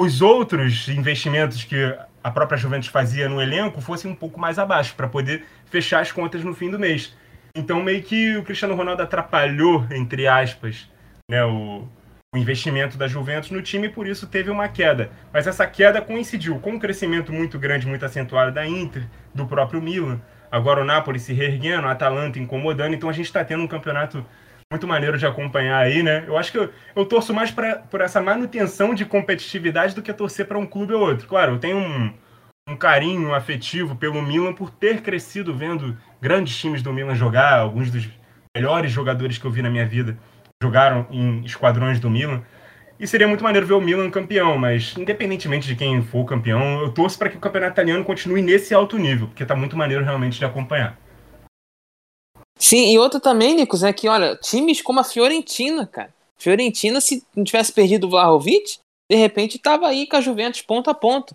os outros investimentos que a própria Juventus fazia no elenco fossem um pouco mais abaixo, para poder fechar as contas no fim do mês. Então, meio que o Cristiano Ronaldo atrapalhou, entre aspas, né, o, o investimento da Juventus no time e por isso teve uma queda. Mas essa queda coincidiu com um crescimento muito grande, muito acentuado da Inter, do próprio Milan. Agora o Napoli se reerguendo, a Atalanta incomodando. Então a gente está tendo um campeonato muito maneiro de acompanhar aí, né? Eu acho que eu, eu torço mais pra, por essa manutenção de competitividade do que torcer para um clube ou outro. Claro, eu tenho um, um carinho afetivo pelo Milan por ter crescido vendo grandes times do Milan jogar, alguns dos melhores jogadores que eu vi na minha vida jogaram em esquadrões do Milan. E seria muito maneiro ver o Milan campeão, mas independentemente de quem for campeão, eu torço para que o campeonato italiano continue nesse alto nível, porque está muito maneiro realmente de acompanhar. Sim, e outra também, Nicos, é que, olha, times como a Fiorentina, cara. Fiorentina, se não tivesse perdido o Vlahovic, de repente estava aí com a Juventus ponto a ponto.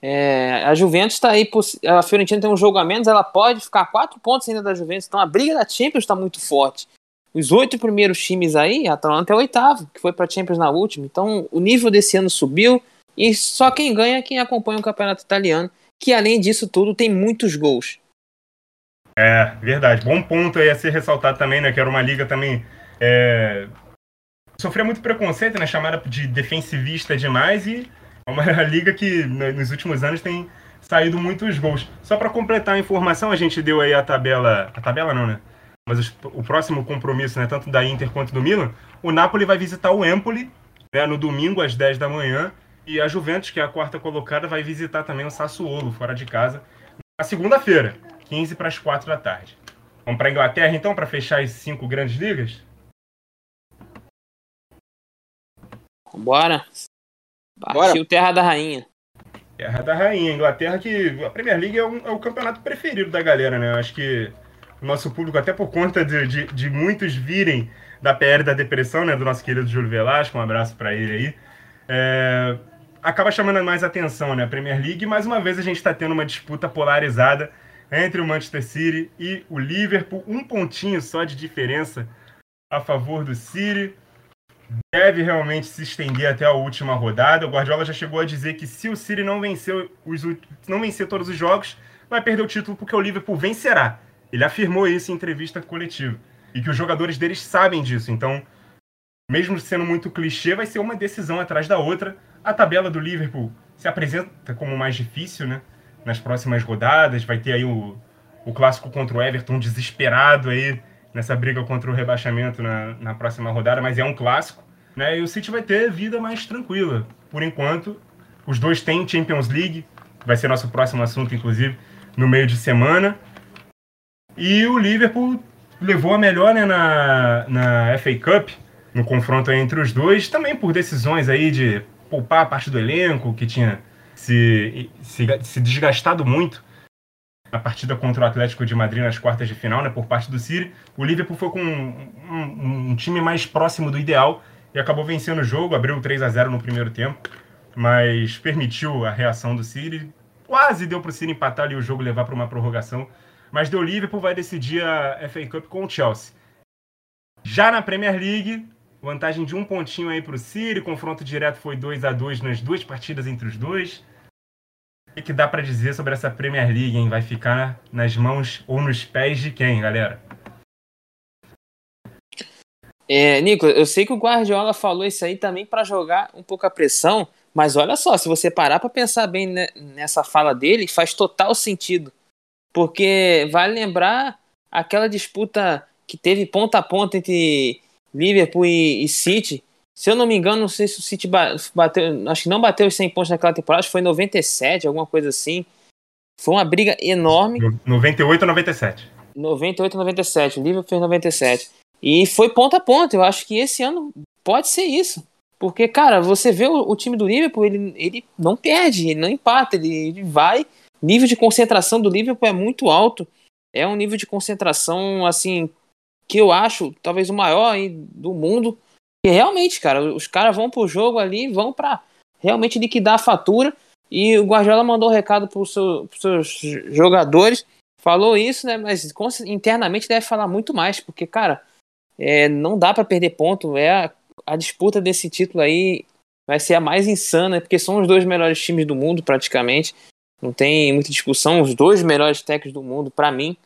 É, a Juventus está aí, a Fiorentina tem um jogo a menos, ela pode ficar quatro pontos ainda da Juventus, então a briga da Champions está muito forte. Os oito primeiros times aí, a Atalanta é o oitavo, que foi para Champions na última. Então o nível desse ano subiu e só quem ganha é quem acompanha o campeonato italiano, que além disso tudo tem muitos gols. É, verdade. Bom ponto aí a ser ressaltado também, né? Que era uma liga também. É... Sofria muito preconceito, né? Chamada de defensivista demais e é uma *laughs* liga que né, nos últimos anos tem saído muitos gols. Só para completar a informação, a gente deu aí a tabela. A tabela não, né? mas o próximo compromisso, né, tanto da Inter quanto do Milan, o Napoli vai visitar o Empoli né, no domingo às 10 da manhã e a Juventus, que é a quarta colocada, vai visitar também o Sassuolo, fora de casa, na segunda-feira, 15 para as 4 da tarde. Vamos para a Inglaterra então, para fechar as cinco grandes ligas? Bora! Partiu Terra da Rainha. Terra da Rainha, Inglaterra que a Premier League é, um, é o campeonato preferido da galera, né? Eu acho que o nosso público, até por conta de, de, de, muitos virem da PR da depressão, né, do nosso querido Júlio Velasco, um abraço para ele aí, é, acaba chamando mais atenção, né, a Premier League, mais uma vez a gente está tendo uma disputa polarizada entre o Manchester City e o Liverpool, um pontinho só de diferença a favor do City, deve realmente se estender até a última rodada. O Guardiola já chegou a dizer que se o City não vencer, os, não vencer todos os jogos, vai perder o título porque o Liverpool vencerá. Ele afirmou isso em entrevista coletiva. E que os jogadores deles sabem disso. Então, mesmo sendo muito clichê, vai ser uma decisão atrás da outra. A tabela do Liverpool se apresenta como mais difícil, né? Nas próximas rodadas. Vai ter aí o, o clássico contra o Everton desesperado aí nessa briga contra o rebaixamento na, na próxima rodada, mas é um clássico. Né? E o City vai ter vida mais tranquila. Por enquanto, os dois têm Champions League, vai ser nosso próximo assunto, inclusive, no meio de semana. E o Liverpool levou a melhor né, na, na FA Cup, no confronto entre os dois, também por decisões aí de poupar a parte do elenco, que tinha se, se, se desgastado muito na partida contra o Atlético de Madrid nas quartas de final, né, por parte do City. O Liverpool foi com um, um, um time mais próximo do ideal e acabou vencendo o jogo, abriu 3 a 0 no primeiro tempo, mas permitiu a reação do City. Quase deu para o City empatar ali o jogo levar para uma prorrogação, mas deu Liverpool vai decidir a FA Cup com o Chelsea. Já na Premier League, vantagem de um pontinho aí para o City, confronto direto foi 2 a 2 nas duas partidas entre os dois. O que, dá para dizer sobre essa Premier League, hein? Vai ficar nas mãos ou nos pés de quem, galera? É, Nico, eu sei que o Guardiola falou isso aí também para jogar um pouco a pressão, mas olha só, se você parar para pensar bem nessa fala dele, faz total sentido. Porque vale lembrar aquela disputa que teve ponta a ponta entre Liverpool e City. Se eu não me engano, não sei se o City bateu, acho que não bateu os 100 pontos naquela temporada, acho que foi 97, alguma coisa assim. Foi uma briga enorme. 98 a 97. 98 a 97, o Liverpool fez 97. E foi ponta a ponta. Eu acho que esse ano pode ser isso. Porque, cara, você vê o, o time do Liverpool, ele, ele não perde, ele não empata, ele, ele vai nível de concentração do Liverpool é muito alto. É um nível de concentração, assim, que eu acho talvez o maior aí do mundo. E realmente, cara, os caras vão pro jogo ali, vão para realmente liquidar a fatura. E o Guardiola mandou um recado pros, seu, pros seus jogadores. Falou isso, né? Mas internamente deve falar muito mais, porque, cara, é, não dá para perder ponto. É a, a disputa desse título aí vai ser a mais insana, porque são os dois melhores times do mundo, praticamente. Não tem muita discussão, os dois melhores técnicos do mundo, para mim.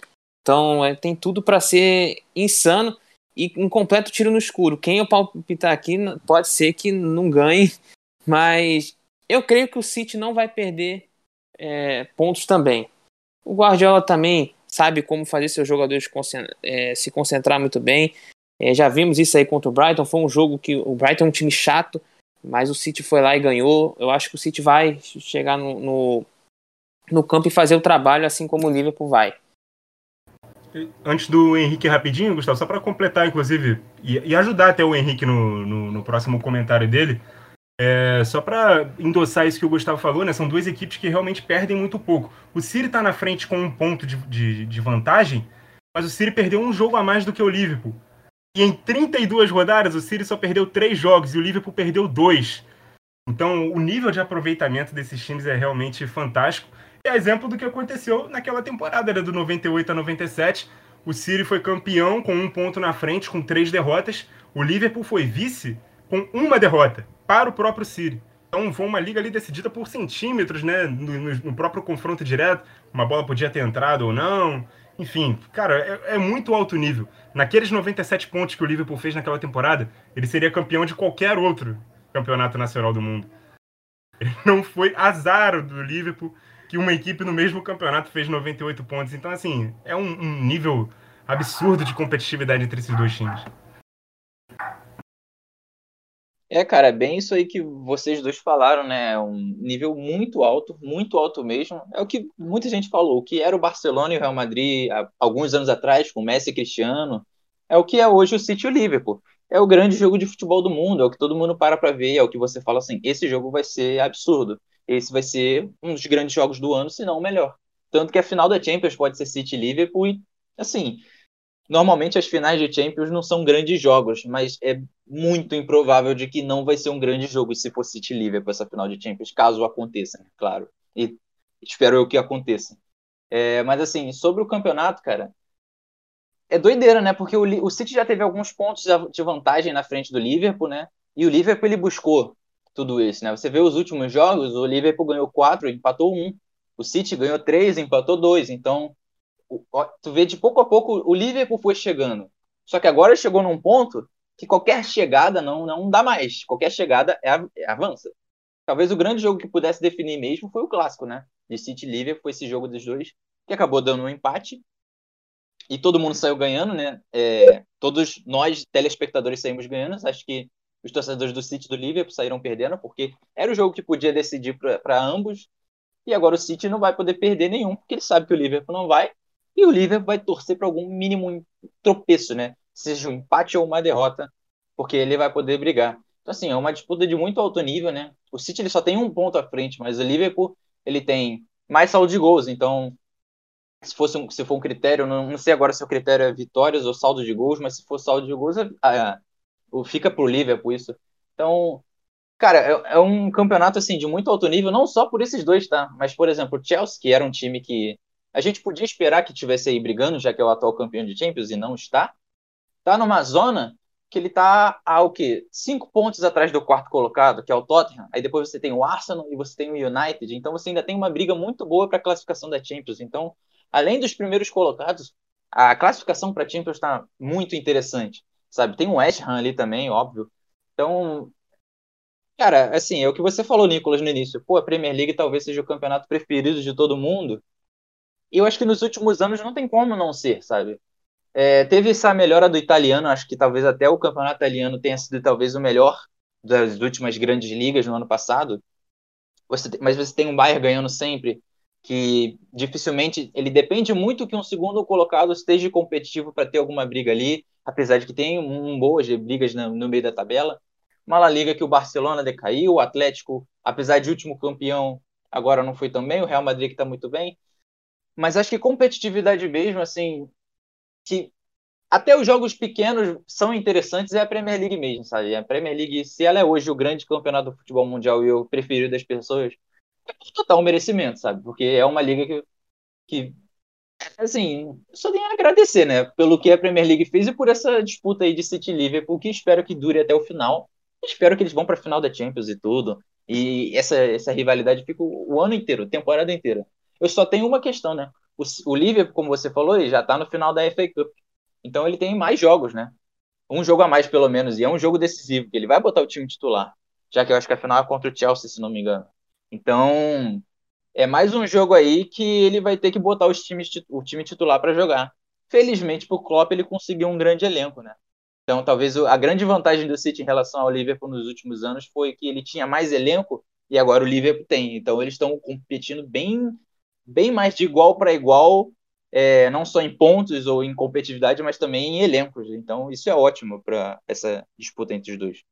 Então, é, tem tudo para ser insano e um completo tiro no escuro. Quem eu palpitar aqui pode ser que não ganhe, *laughs* mas eu creio que o City não vai perder é, pontos também. O Guardiola também sabe como fazer seus jogadores é, se concentrar muito bem. É, já vimos isso aí contra o Brighton. Foi um jogo que o Brighton é um time chato, mas o City foi lá e ganhou. Eu acho que o City vai chegar no, no, no campo e fazer o trabalho assim como o Liverpool vai. Antes do Henrique rapidinho, Gustavo, só para completar, inclusive, e, e, ajudar até o Henrique no, no, no próximo comentário dele, é, só para endossar isso que o Gustavo falou, né, são duas equipes que realmente perdem muito pouco. O City está na frente com um ponto de, de, de, vantagem, mas o City perdeu um jogo a mais do que o Liverpool. E em 32 rodadas, o City só perdeu três jogos e o Liverpool perdeu dois. Então, o nível de aproveitamento desses times é realmente fantástico é exemplo do que aconteceu naquela temporada, era do 98 a 97. O City foi campeão com um ponto na frente, com três derrotas. O Liverpool foi vice com uma derrota para o próprio City. Então foi uma liga ali decidida por centímetros, né? No, no próprio confronto direto. Uma bola podia ter entrado ou não. Enfim, cara, é, é, muito alto nível. Naqueles 97 pontos que o Liverpool fez naquela temporada, ele seria campeão de qualquer outro campeonato nacional do mundo. Não foi azar do Liverpool que uma equipe no mesmo campeonato fez 98 pontos. Então, assim, é um, um nível absurdo de competitividade entre esses dois times. É, cara, é bem isso aí que vocês dois falaram, né? É um nível muito alto, muito alto mesmo. É o que muita gente falou, o que era o Barcelona e o Real Madrid há alguns anos atrás, com Messi e Cristiano, é o que é hoje o City e o Liverpool. É o grande jogo de futebol do mundo, é o que todo mundo para para ver, é o que você fala assim, esse jogo vai ser absurdo esse vai ser um dos grandes jogos do ano, se não o melhor. Tanto que a final da Champions pode ser City Liverpool e, assim, normalmente as finais de Champions não são grandes jogos, mas é muito improvável de que não vai ser um grande jogo se for City Liverpool essa final de Champions, caso aconteça, né? claro. E espero eu que aconteça. É, mas assim, sobre o campeonato, cara, é doideira, né? Porque o, o City já teve alguns pontos de vantagem na frente do Liverpool, né? E o Liverpool ele buscou tudo isso, né? Você vê os últimos jogos, o Liverpool ganhou quatro, empatou um. O City ganhou três, empatou dois. Então, tu vê de pouco a pouco o Liverpool foi chegando. Só que agora chegou num ponto que qualquer chegada não, não dá mais. Qualquer chegada é, é avança. Talvez o grande jogo que pudesse definir mesmo foi o clássico, né? De City Liverpool, foi esse jogo dos dois, que acabou dando um empate. E todo mundo saiu ganhando, né? É, todos nós, telespectadores, saímos ganhando. Acho que os torcedores do City e do Liverpool saíram perdendo, porque era o jogo que podia decidir para ambos, e agora o City não vai poder perder nenhum, porque ele sabe que o Liverpool não vai, e o Liverpool vai torcer para algum mínimo tropeço, né? Seja um empate ou uma derrota, porque ele vai poder brigar. Então, assim, é uma disputa de muito alto nível, né? O City ele só tem um ponto à frente, mas o Liverpool ele tem mais saldo de gols, então se fosse um, se for um critério, não, sei agora se o critério é vitórias ou saldo de gols, mas se for saldo de gols, é, é, fica pro Liverpool isso. Então, cara, é, é, um campeonato assim de muito alto nível, não só por esses dois, tá? Mas, por exemplo, o Chelsea, que era um time que a gente podia esperar que tivesse aí brigando, já que é o atual campeão de Champions e não está, tá numa zona que ele tá a o quê? Cinco pontos atrás do quarto colocado, que é o Tottenham. Aí depois você tem o Arsenal e você tem o United. Então você ainda tem uma briga muito boa para a classificação da Champions. Então, além dos primeiros colocados, a classificação para Champions está muito interessante sabe? Tem um West Ham ali também, óbvio. Então, cara, assim, é o que você falou, Nicolas, no início. Pô, a Premier League talvez seja o campeonato preferido de todo mundo. E eu acho que nos últimos anos não tem como não ser, sabe? É, teve essa melhora do italiano, acho que talvez até o campeonato italiano tenha sido talvez o melhor das últimas grandes ligas no ano passado. Você, mas você tem um Bayern ganhando sempre, que dificilmente ele depende muito que um segundo colocado esteja competitivo para ter alguma briga ali, apesar de que tem um, boas brigas no, no meio da tabela. Uma La Liga que o Barcelona decaiu, o Atlético, apesar de último campeão, agora não foi tão bem, o Real Madrid que está muito bem. Mas acho que competitividade mesmo, assim, que até os jogos pequenos são interessantes é a Premier League mesmo, sabe? A Premier League, se ela é hoje o grande campeonato do futebol mundial e o preferido das pessoas, total merecimento, sabe? Porque é uma liga que, que assim, só tenho a agradecer, né? Pelo que a Premier League fez e por essa disputa aí de City Liverpool, que espero que dure até o final. Espero que eles vão para a final da Champions e tudo. E essa, essa rivalidade fica o, ano inteiro, temporada inteira. Eu só tenho uma questão, né? O, o Liverpool, como você falou, ele já está no final da FA Cup. Então ele tem mais jogos, né? Um jogo a mais, pelo menos. E é um jogo decisivo, que ele vai botar o time titular. Já que eu acho que a final é contra o Chelsea, se não me engano. Então, é mais um jogo aí que ele vai ter que botar os times, o time titular para jogar. Felizmente, para o Klopp, ele conseguiu um grande elenco, né? Então, talvez a grande vantagem do City em relação ao Liverpool nos últimos anos foi que ele tinha mais elenco e agora o Liverpool tem. Então, eles estão competindo bem, bem mais de igual para igual, é, não só em pontos ou em competitividade, mas também em elencos. Então, isso é ótimo para essa disputa entre os dois.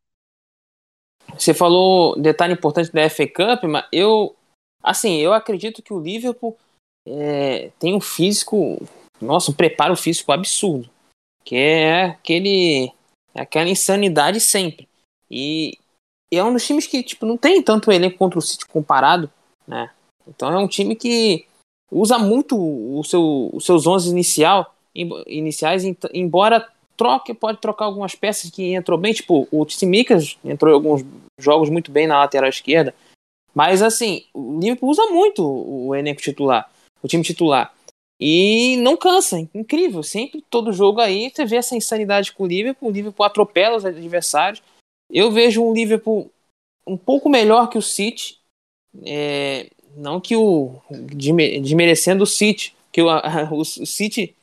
Você falou detalhe importante da FA Cup, mas eu, assim, eu acredito que o Liverpool é, tem um físico, nossa, um preparo físico absurdo que é aquele é aquela insanidade sempre. E, e, é um dos times que tipo não tem tanto elenco contra o City comparado, né? Então é um time que usa muito o seu, os seus 11 inicial, iniciais, embora troque, pode trocar algumas peças que entrou bem, tipo o Tsimikas entrou em alguns jogos muito bem na lateral esquerda, mas assim, o Liverpool usa muito o elenco titular, o time titular. E não cansa, incrível. Sempre, todo jogo aí, você vê essa insanidade com o Liverpool. O Liverpool atropela os adversários. Eu vejo um Liverpool um pouco melhor que o City. É, não que o. desmerecendo o City. Que o, o, *laughs* o City,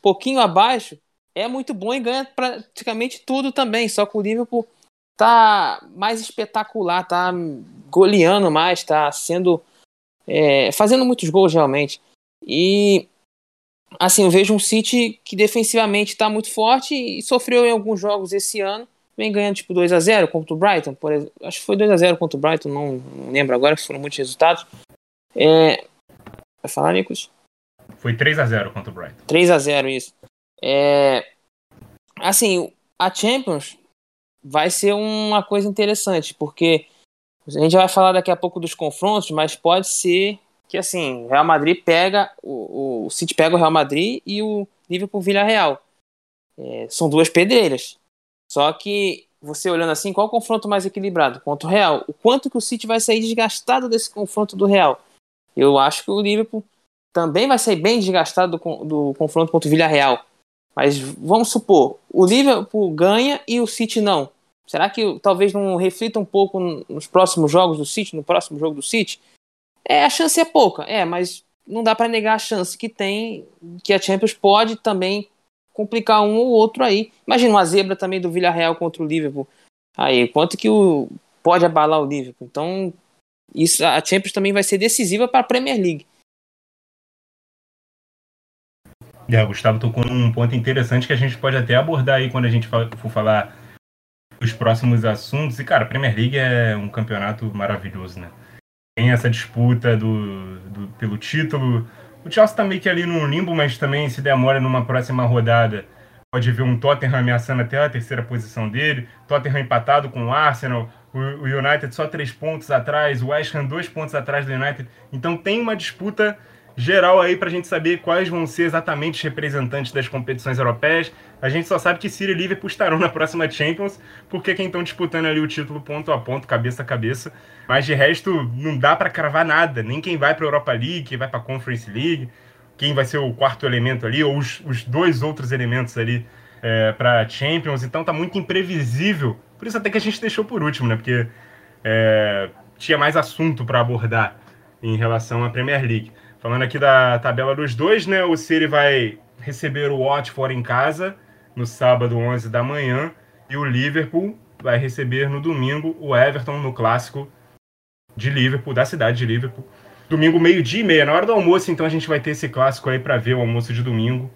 pouquinho abaixo, é muito bom e ganha praticamente tudo também. Só que o Liverpool tá mais espetacular, tá goleando mais, tá sendo. É, fazendo muitos gols realmente. E assim, eu vejo um City que defensivamente está muito forte e sofreu em alguns jogos esse ano. Vem ganhando tipo 2 a 0 contra o Brighton, por exemplo. Acho que foi 2 a 0 contra o Brighton, não, não lembro agora, foram muitos resultados. É... Vai falar, Nicolas? Foi 3 a 0 contra o Brighton. 3 a 0 isso. É... Assim, a Champions vai ser uma coisa interessante, porque a gente vai falar daqui a pouco dos confrontos, mas pode ser que assim, Real Madrid pega, o, o City pega o Real Madrid e o Liverpool Villarreal. É, são duas pedreiras. Só que você olhando assim, qual o confronto mais equilibrado? Contra o Real. O quanto que o City vai sair desgastado desse confronto do Real? Eu acho que o Liverpool também vai sair bem desgastado do, do confronto contra o Villarreal. Mas vamos supor, o Liverpool ganha e o City não. Será que talvez não reflita um pouco nos próximos jogos do City, no próximo jogo do City? É, a chance é pouca, é, mas não dá para negar a chance que tem, que a Champions pode também complicar um ou outro aí. Imagina uma zebra também do Villarreal contra o Liverpool. Aí, quanto que o pode abalar o Liverpool. Então, isso a Champions também vai ser decisiva para a Premier League. É, o Gustavo tocou num ponto interessante que a gente pode até abordar aí quando a gente for falar os próximos assuntos. E, cara, a Premier League é um campeonato maravilhoso, né? tem essa disputa do, do, pelo título. O Chelsea tá meio que ali no limbo, mas também se demora numa próxima rodada. Pode ver um Tottenham ameaçando até a terceira posição dele. Tottenham empatado com o Arsenal. O, o United só três pontos atrás. O West Ham dois pontos atrás do United. Então tem uma disputa geral aí para a gente saber quais vão ser exatamente os representantes das competições europeias. A gente só sabe que City e Liverpool estarão *laughs* na próxima Champions, porque quem estão disputando ali o título ponto a ponto, cabeça a cabeça. Mas de resto, não dá para cravar nada. Nem quem vai para a Europa League, quem vai para a Conference League, quem vai ser o quarto elemento ali, ou os, os dois outros elementos ali é, para Champions. Então tá muito imprevisível. Por isso até que a gente deixou por último, né? Porque é, tinha mais assunto para abordar em relação à Premier League. Falando aqui da tabela dos dois, né? O City vai receber o Watford em casa no sábado, 11 da manhã. E o Liverpool vai receber no domingo o Everton no clássico de Liverpool, da cidade de Liverpool. Domingo, meio-dia e meia, na hora do almoço, então a gente vai ter esse clássico aí para ver o almoço de domingo.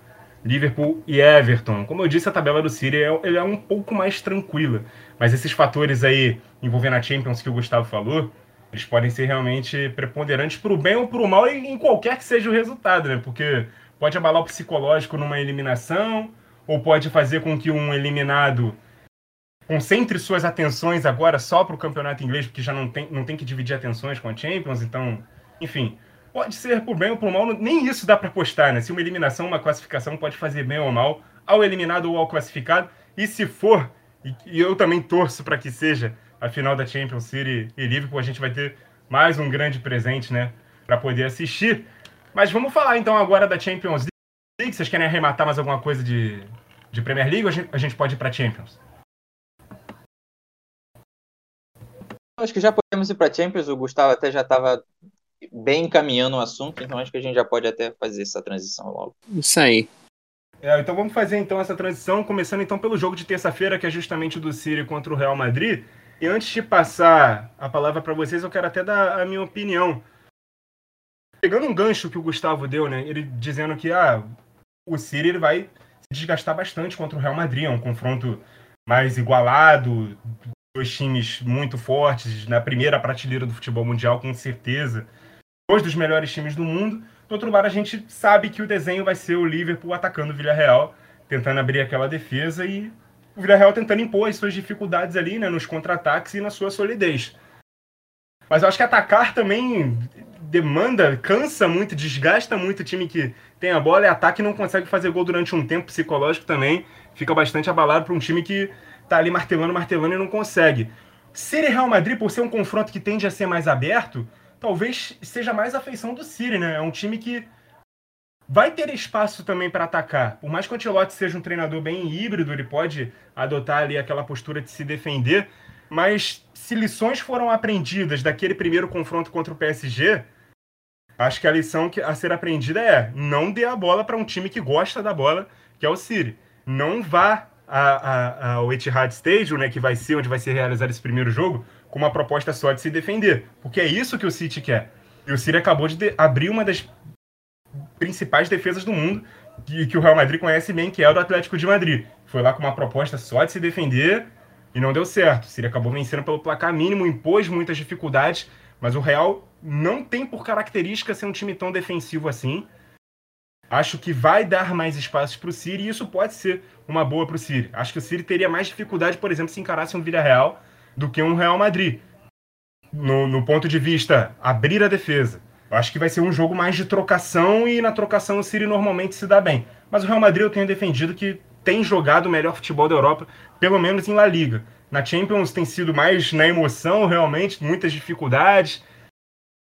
Liverpool e Everton. Como eu disse, a tabela do City é, é um pouco mais tranquila. Mas esses fatores aí envolvendo a Champions que o Gustavo falou, eles podem ser realmente preponderantes para o bem ou para o mal em qualquer que seja o resultado, né? Porque pode abalar o psicológico numa eliminação, ou pode fazer com que um eliminado concentre suas atenções agora só para o campeonato inglês, porque já não tem, não tem que dividir atenções com a Champions, então, enfim, pode ser por bem ou por mal, nem isso dá para apostar, né? Se uma eliminação, uma classificação pode fazer bem ou mal ao eliminado ou ao classificado, e se for E, e eu também torço para que seja a final da Champions City e Liverpool. A gente vai ter mais um grande presente, né, para poder assistir. Mas vamos falar então agora da Champions League. Vocês querem arrematar mais alguma coisa de, de Premier League ou a gente, a gente pode ir para Champions? Acho que já podemos ir para Champions. O Gustavo até já estava bem encaminhando o assunto, então acho que a gente já pode até fazer essa transição logo. Isso aí. É, então vamos fazer então essa transição, começando então pelo jogo de terça-feira, que é justamente o do City contra o Real Madrid. E antes de passar a palavra para vocês, eu quero até dar a minha opinião. Pegando um gancho que o Gustavo deu, né? Ele dizendo que ah, o City ele vai se desgastar bastante contra o Real Madrid, é um confronto mais igualado, dois times muito fortes, na primeira prateleira do futebol mundial, com certeza. Dois dos melhores times do mundo. Do outro lado, a gente sabe que o desenho vai ser o Liverpool atacando o Villarreal, tentando abrir aquela defesa e o Villarreal tentando impor as suas dificuldades ali, né, nos contra-ataques e na sua solidez. Mas eu acho que atacar também demanda, cansa muito, desgasta muito o time que tem a bola e ataque e não consegue fazer gol durante um tempo psicológico também. Fica bastante abalado para um time que tá ali martelando, martelando e não consegue. City Real Madrid, por ser um confronto que tende a ser mais aberto, talvez seja mais a feição do City, né? É um time que vai ter espaço também para atacar. Por mais que o Ancelotti seja um treinador bem híbrido, ele pode adotar ali aquela postura de se defender, mas se lições foram aprendidas daquele primeiro confronto contra o PSG, acho que a lição a ser aprendida é não dê a bola para um time que gosta da bola, que é o City. Não vá ao Etihad Stadium, né, que vai ser onde vai ser realizado esse primeiro jogo, com uma proposta só de se defender. Porque é isso que o City quer. E o City acabou de abrir uma das principais defesas do mundo, que, que o Real Madrid conhece bem, que é o do Atlético de Madrid. Foi lá com uma proposta só de se defender e não deu certo. O City acabou vencendo pelo placar mínimo, impôs muitas dificuldades, mas o Real não tem por característica ser um time tão defensivo assim. Acho que vai dar mais espaços para o City e isso pode ser uma boa para o City. Acho que o City teria mais dificuldade, por exemplo, se encarasse um Villarreal do que um Real Madrid. No, no ponto de vista, abrir a defesa. Eu acho que vai ser um jogo mais de trocação e na trocação o City normalmente se dá bem. Mas o Real Madrid eu tenho defendido que tem jogado o melhor futebol da Europa, pelo menos em La Liga. Na Champions tem sido mais na emoção, realmente, muitas dificuldades.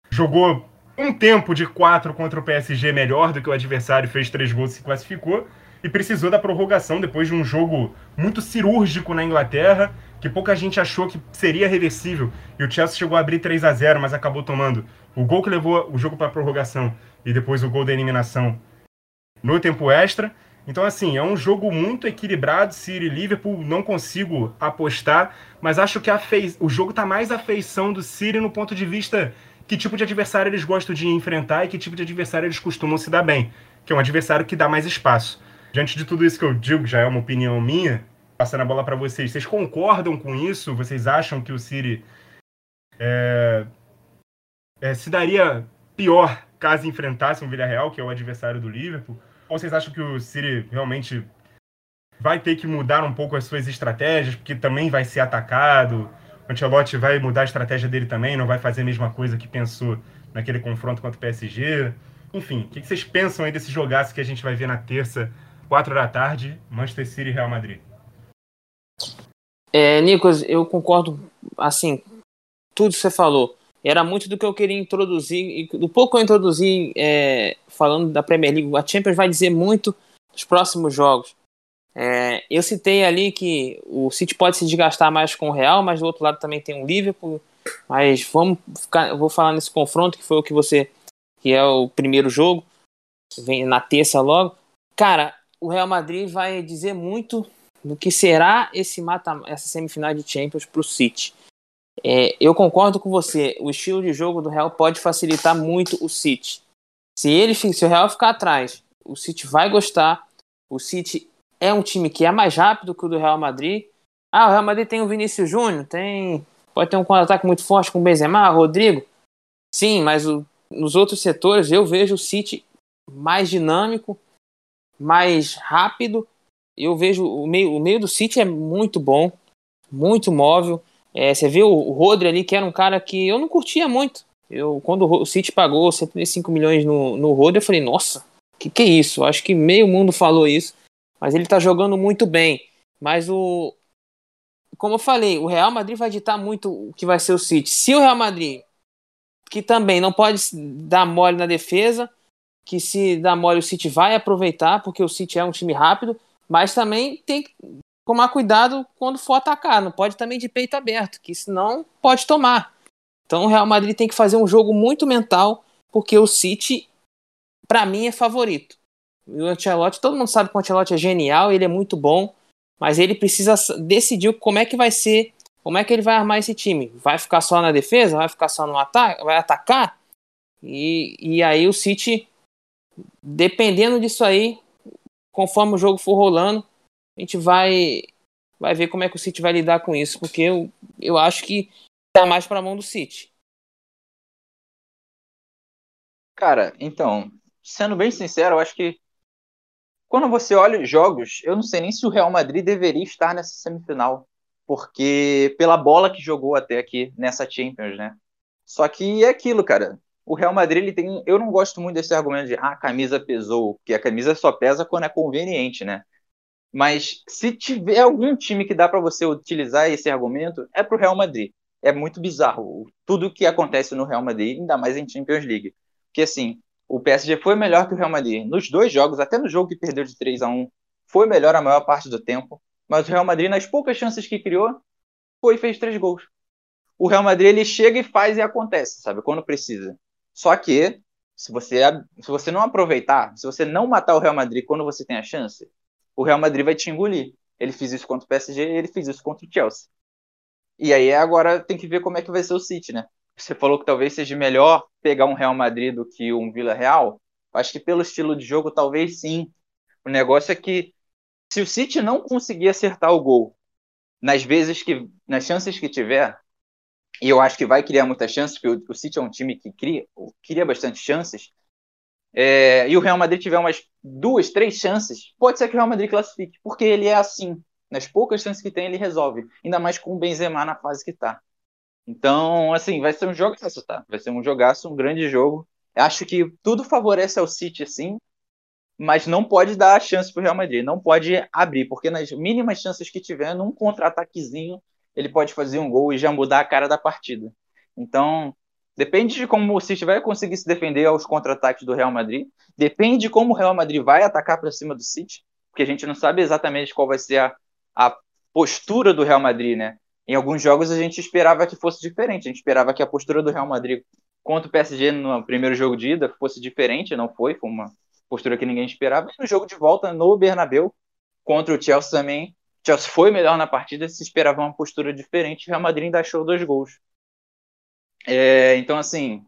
Jogou um tempo de quatro contra o PSG melhor do que o adversário, fez três gols e se classificou. E precisou da prorrogação depois de um jogo muito cirúrgico na Inglaterra que pouca gente achou que seria reversível. E o Chelsea chegou a abrir 3 a 0 mas acabou tomando o gol que levou o jogo para prorrogação e depois o gol da eliminação no tempo extra. Então, assim, é um jogo muito equilibrado. City e Liverpool não consigo apostar, mas acho que fei... o jogo está mais a feição do City no ponto de vista que tipo de adversário eles gostam de enfrentar e que tipo de adversário eles costumam se dar bem, que é um adversário que dá mais espaço. Diante de tudo isso que eu digo, já é uma opinião minha, passando a bola para vocês. Vocês concordam com isso? Vocês acham que o City é, é, se daria pior caso enfrentasse um Villarreal, que é o adversário do Liverpool? Ou vocês acham que o City realmente vai ter que mudar um pouco as suas estratégias, porque também vai ser atacado? O Ancelotti vai mudar a estratégia dele também, não vai fazer a mesma coisa que pensou naquele confronto contra o PSG? Enfim, o que vocês pensam aí desse jogaço que a gente vai ver na terça, 4 da tarde, Manchester City e Real Madrid? É, Nicolas, eu concordo, assim, tudo que você falou. Era muito do que eu queria introduzir, e do pouco que eu introduzi é, falando da Premier League. A Champions vai dizer muito dos próximos jogos. É, eu citei ali que o City pode se desgastar mais com o Real, mas do outro lado também tem o Liverpool. Mas vamos ficar, vou falar nesse confronto que foi o que você, que é o primeiro jogo, vem na terça logo. Cara, o Real Madrid vai dizer muito do que será esse mata, essa semifinal de Champions para o City. É, eu concordo com você, o estilo de jogo do Real pode facilitar muito o City. Se ele se o Real ficar atrás, o City vai gostar. O City é um time que é mais rápido que o do Real Madrid. Ah, o Real Madrid tem o Vinícius Júnior, tem pode ter um contra-ataque muito forte com o Benzema, Rodrigo. Sim, mas o, nos outros setores eu vejo o City mais dinâmico, mais rápido eu vejo o meio, o meio do City é muito bom, muito móvel. É, você vê o, o Rodri ali, que era um cara que eu não curtia muito. Eu, quando o City pagou 75 milhões no, no Rodri, eu falei, nossa, que que é isso? Acho que meio mundo falou isso. Mas ele tá jogando muito bem. Mas o, como eu falei, o Real Madrid vai ditar muito o que vai ser o City. Se o Real Madrid, que também não pode dar mole na defesa, que se dar mole o City vai aproveitar, porque o City é um time rápido, mas também tem tomar cuidado quando for atacar, não pode também de peito aberto, que senão pode tomar. Então o Real Madrid tem que fazer um jogo muito mental, porque o City, para mim, é favorito. O Ancelotti, todo mundo sabe que o Ancelotti é genial, ele é muito bom, mas ele precisa decidir como é que vai ser, como é que ele vai armar esse time. Vai ficar só na defesa? Vai ficar só no ataque? Vai atacar? E, e aí o City, dependendo disso aí, conforme o jogo for rolando, a gente vai vai ver como é que o City vai lidar com isso, porque eu, eu acho que tá mais para a mão do City. Cara, então, sendo bem sincero, eu acho que quando você olha os jogos, eu não sei nem se o Real Madrid deveria estar nessa semifinal, porque pela bola que jogou até aqui nessa Champions, né? Só que é aquilo, cara. O Real Madrid ele tem, eu não gosto muito desse argumento de ah, a camisa pesou, porque a camisa só pesa quando é conveniente, né? Mas se tiver algum time que dá para você utilizar esse argumento, é pro Real Madrid. É muito bizarro tudo que acontece no Real Madrid, ainda mais em Champions League. Porque assim, o PSG foi melhor que o Real Madrid. Nos dois jogos, até no jogo que perdeu de 3 a 1 foi melhor a maior parte do tempo. Mas o Real Madrid, nas poucas chances que criou, foi e fez três gols. O Real Madrid ele chega e faz e acontece, sabe? Quando precisa. Só que, se você, se você não aproveitar, se você não matar o Real Madrid quando você tem a chance, o Real Madrid vai te engolir. Ele fez isso contra o PSG ele fez isso contra o Chelsea. E aí agora tem que ver como é que vai ser o City, né? Você falou que talvez seja melhor pegar um Real Madrid do que um Vila Real. Acho que pelo estilo de jogo, talvez sim. O negócio é que se o City não conseguir acertar o gol nas vezes que, nas chances que tiver, e eu acho que vai criar muitas chances, porque o, City é um time que cria, cria bastante chances, é, e o Real Madrid tiver umas duas, três chances, pode ser que o Real Madrid classifique, porque ele é assim. Nas poucas chances que tem, ele resolve. Ainda mais com o Benzema na fase que está. Então, assim, vai ser um jogaço, tá? Vai ser um jogaço, um grande jogo. Acho que tudo favorece ao City, sim, mas não pode dar a chance pro Real Madrid, não pode abrir, porque nas mínimas chances que tiver, num contra-ataquezinho, ele pode fazer um gol e já mudar a cara da partida. Então, depende de como o City vai conseguir se defender aos contra-ataques do Real Madrid, depende de como o Real Madrid vai atacar para cima do City, porque a gente não sabe exatamente qual vai ser a, a postura do Real Madrid, né? em alguns jogos a gente esperava que fosse diferente. A gente esperava que a postura do Real Madrid contra o PSG no primeiro jogo de ida fosse diferente, não foi, foi uma postura que ninguém esperava. E no jogo de volta no Bernabéu contra o Chelsea também, o Chelsea foi melhor na partida, se esperava uma postura diferente. O Real Madrid ainda achou dois gols. É, então, assim,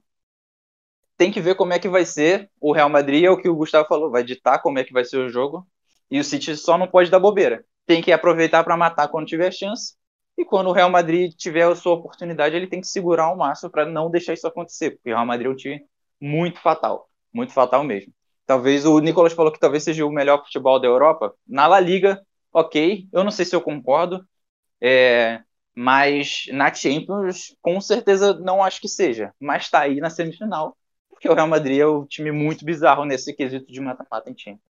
tem que ver como é que vai ser. O Real Madrid é o que o Gustavo falou, vai ditar como é que vai ser o jogo. E o City só não pode dar bobeira. Tem que aproveitar para matar quando tiver chance e quando o Real Madrid tiver a sua oportunidade, ele tem que segurar ao máximo para não deixar isso acontecer, porque o Real Madrid é um time muito fatal, muito fatal mesmo. Talvez o Nicolas falou que talvez seja o melhor futebol da Europa. Na La Liga, ok, eu não sei se eu concordo, é, mas na Champions, com certeza não acho que seja. Mas está aí na semifinal, porque o Real Madrid é um time muito bizarro nesse quesito de mata-mata em Champions.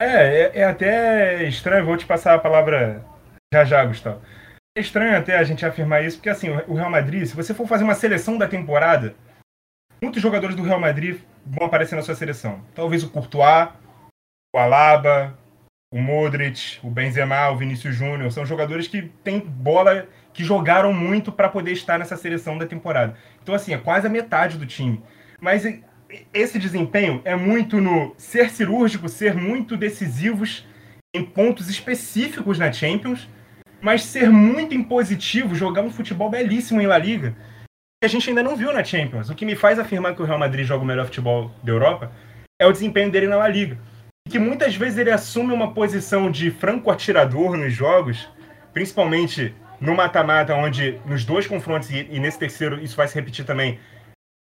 É, é, é, até estranho, vou te passar a palavra já já, Gustavo. É estranho até a gente afirmar isso, porque assim, o Real Madrid, se você for fazer uma seleção da temporada, muitos jogadores do Real Madrid vão aparecer na sua seleção. Talvez o Courtois, o Alaba, o Modric, o Benzema, o Vinícius Júnior, são jogadores que têm bola, que jogaram muito para poder estar nessa seleção da temporada. Então assim, é quase a metade do time. Mas esse desempenho é muito no ser cirúrgico, ser muito decisivos em pontos específicos na Champions mas ser muito impositivo, jogar um futebol belíssimo em La Liga, que a gente ainda não viu na Champions. O que me faz afirmar que o Real Madrid joga o melhor futebol da Europa é o desempenho dele na La Liga. Que muitas vezes ele assume uma posição de franco atirador nos jogos, principalmente no mata-mata, onde nos dois confrontos, e, nesse terceiro isso vai se repetir também,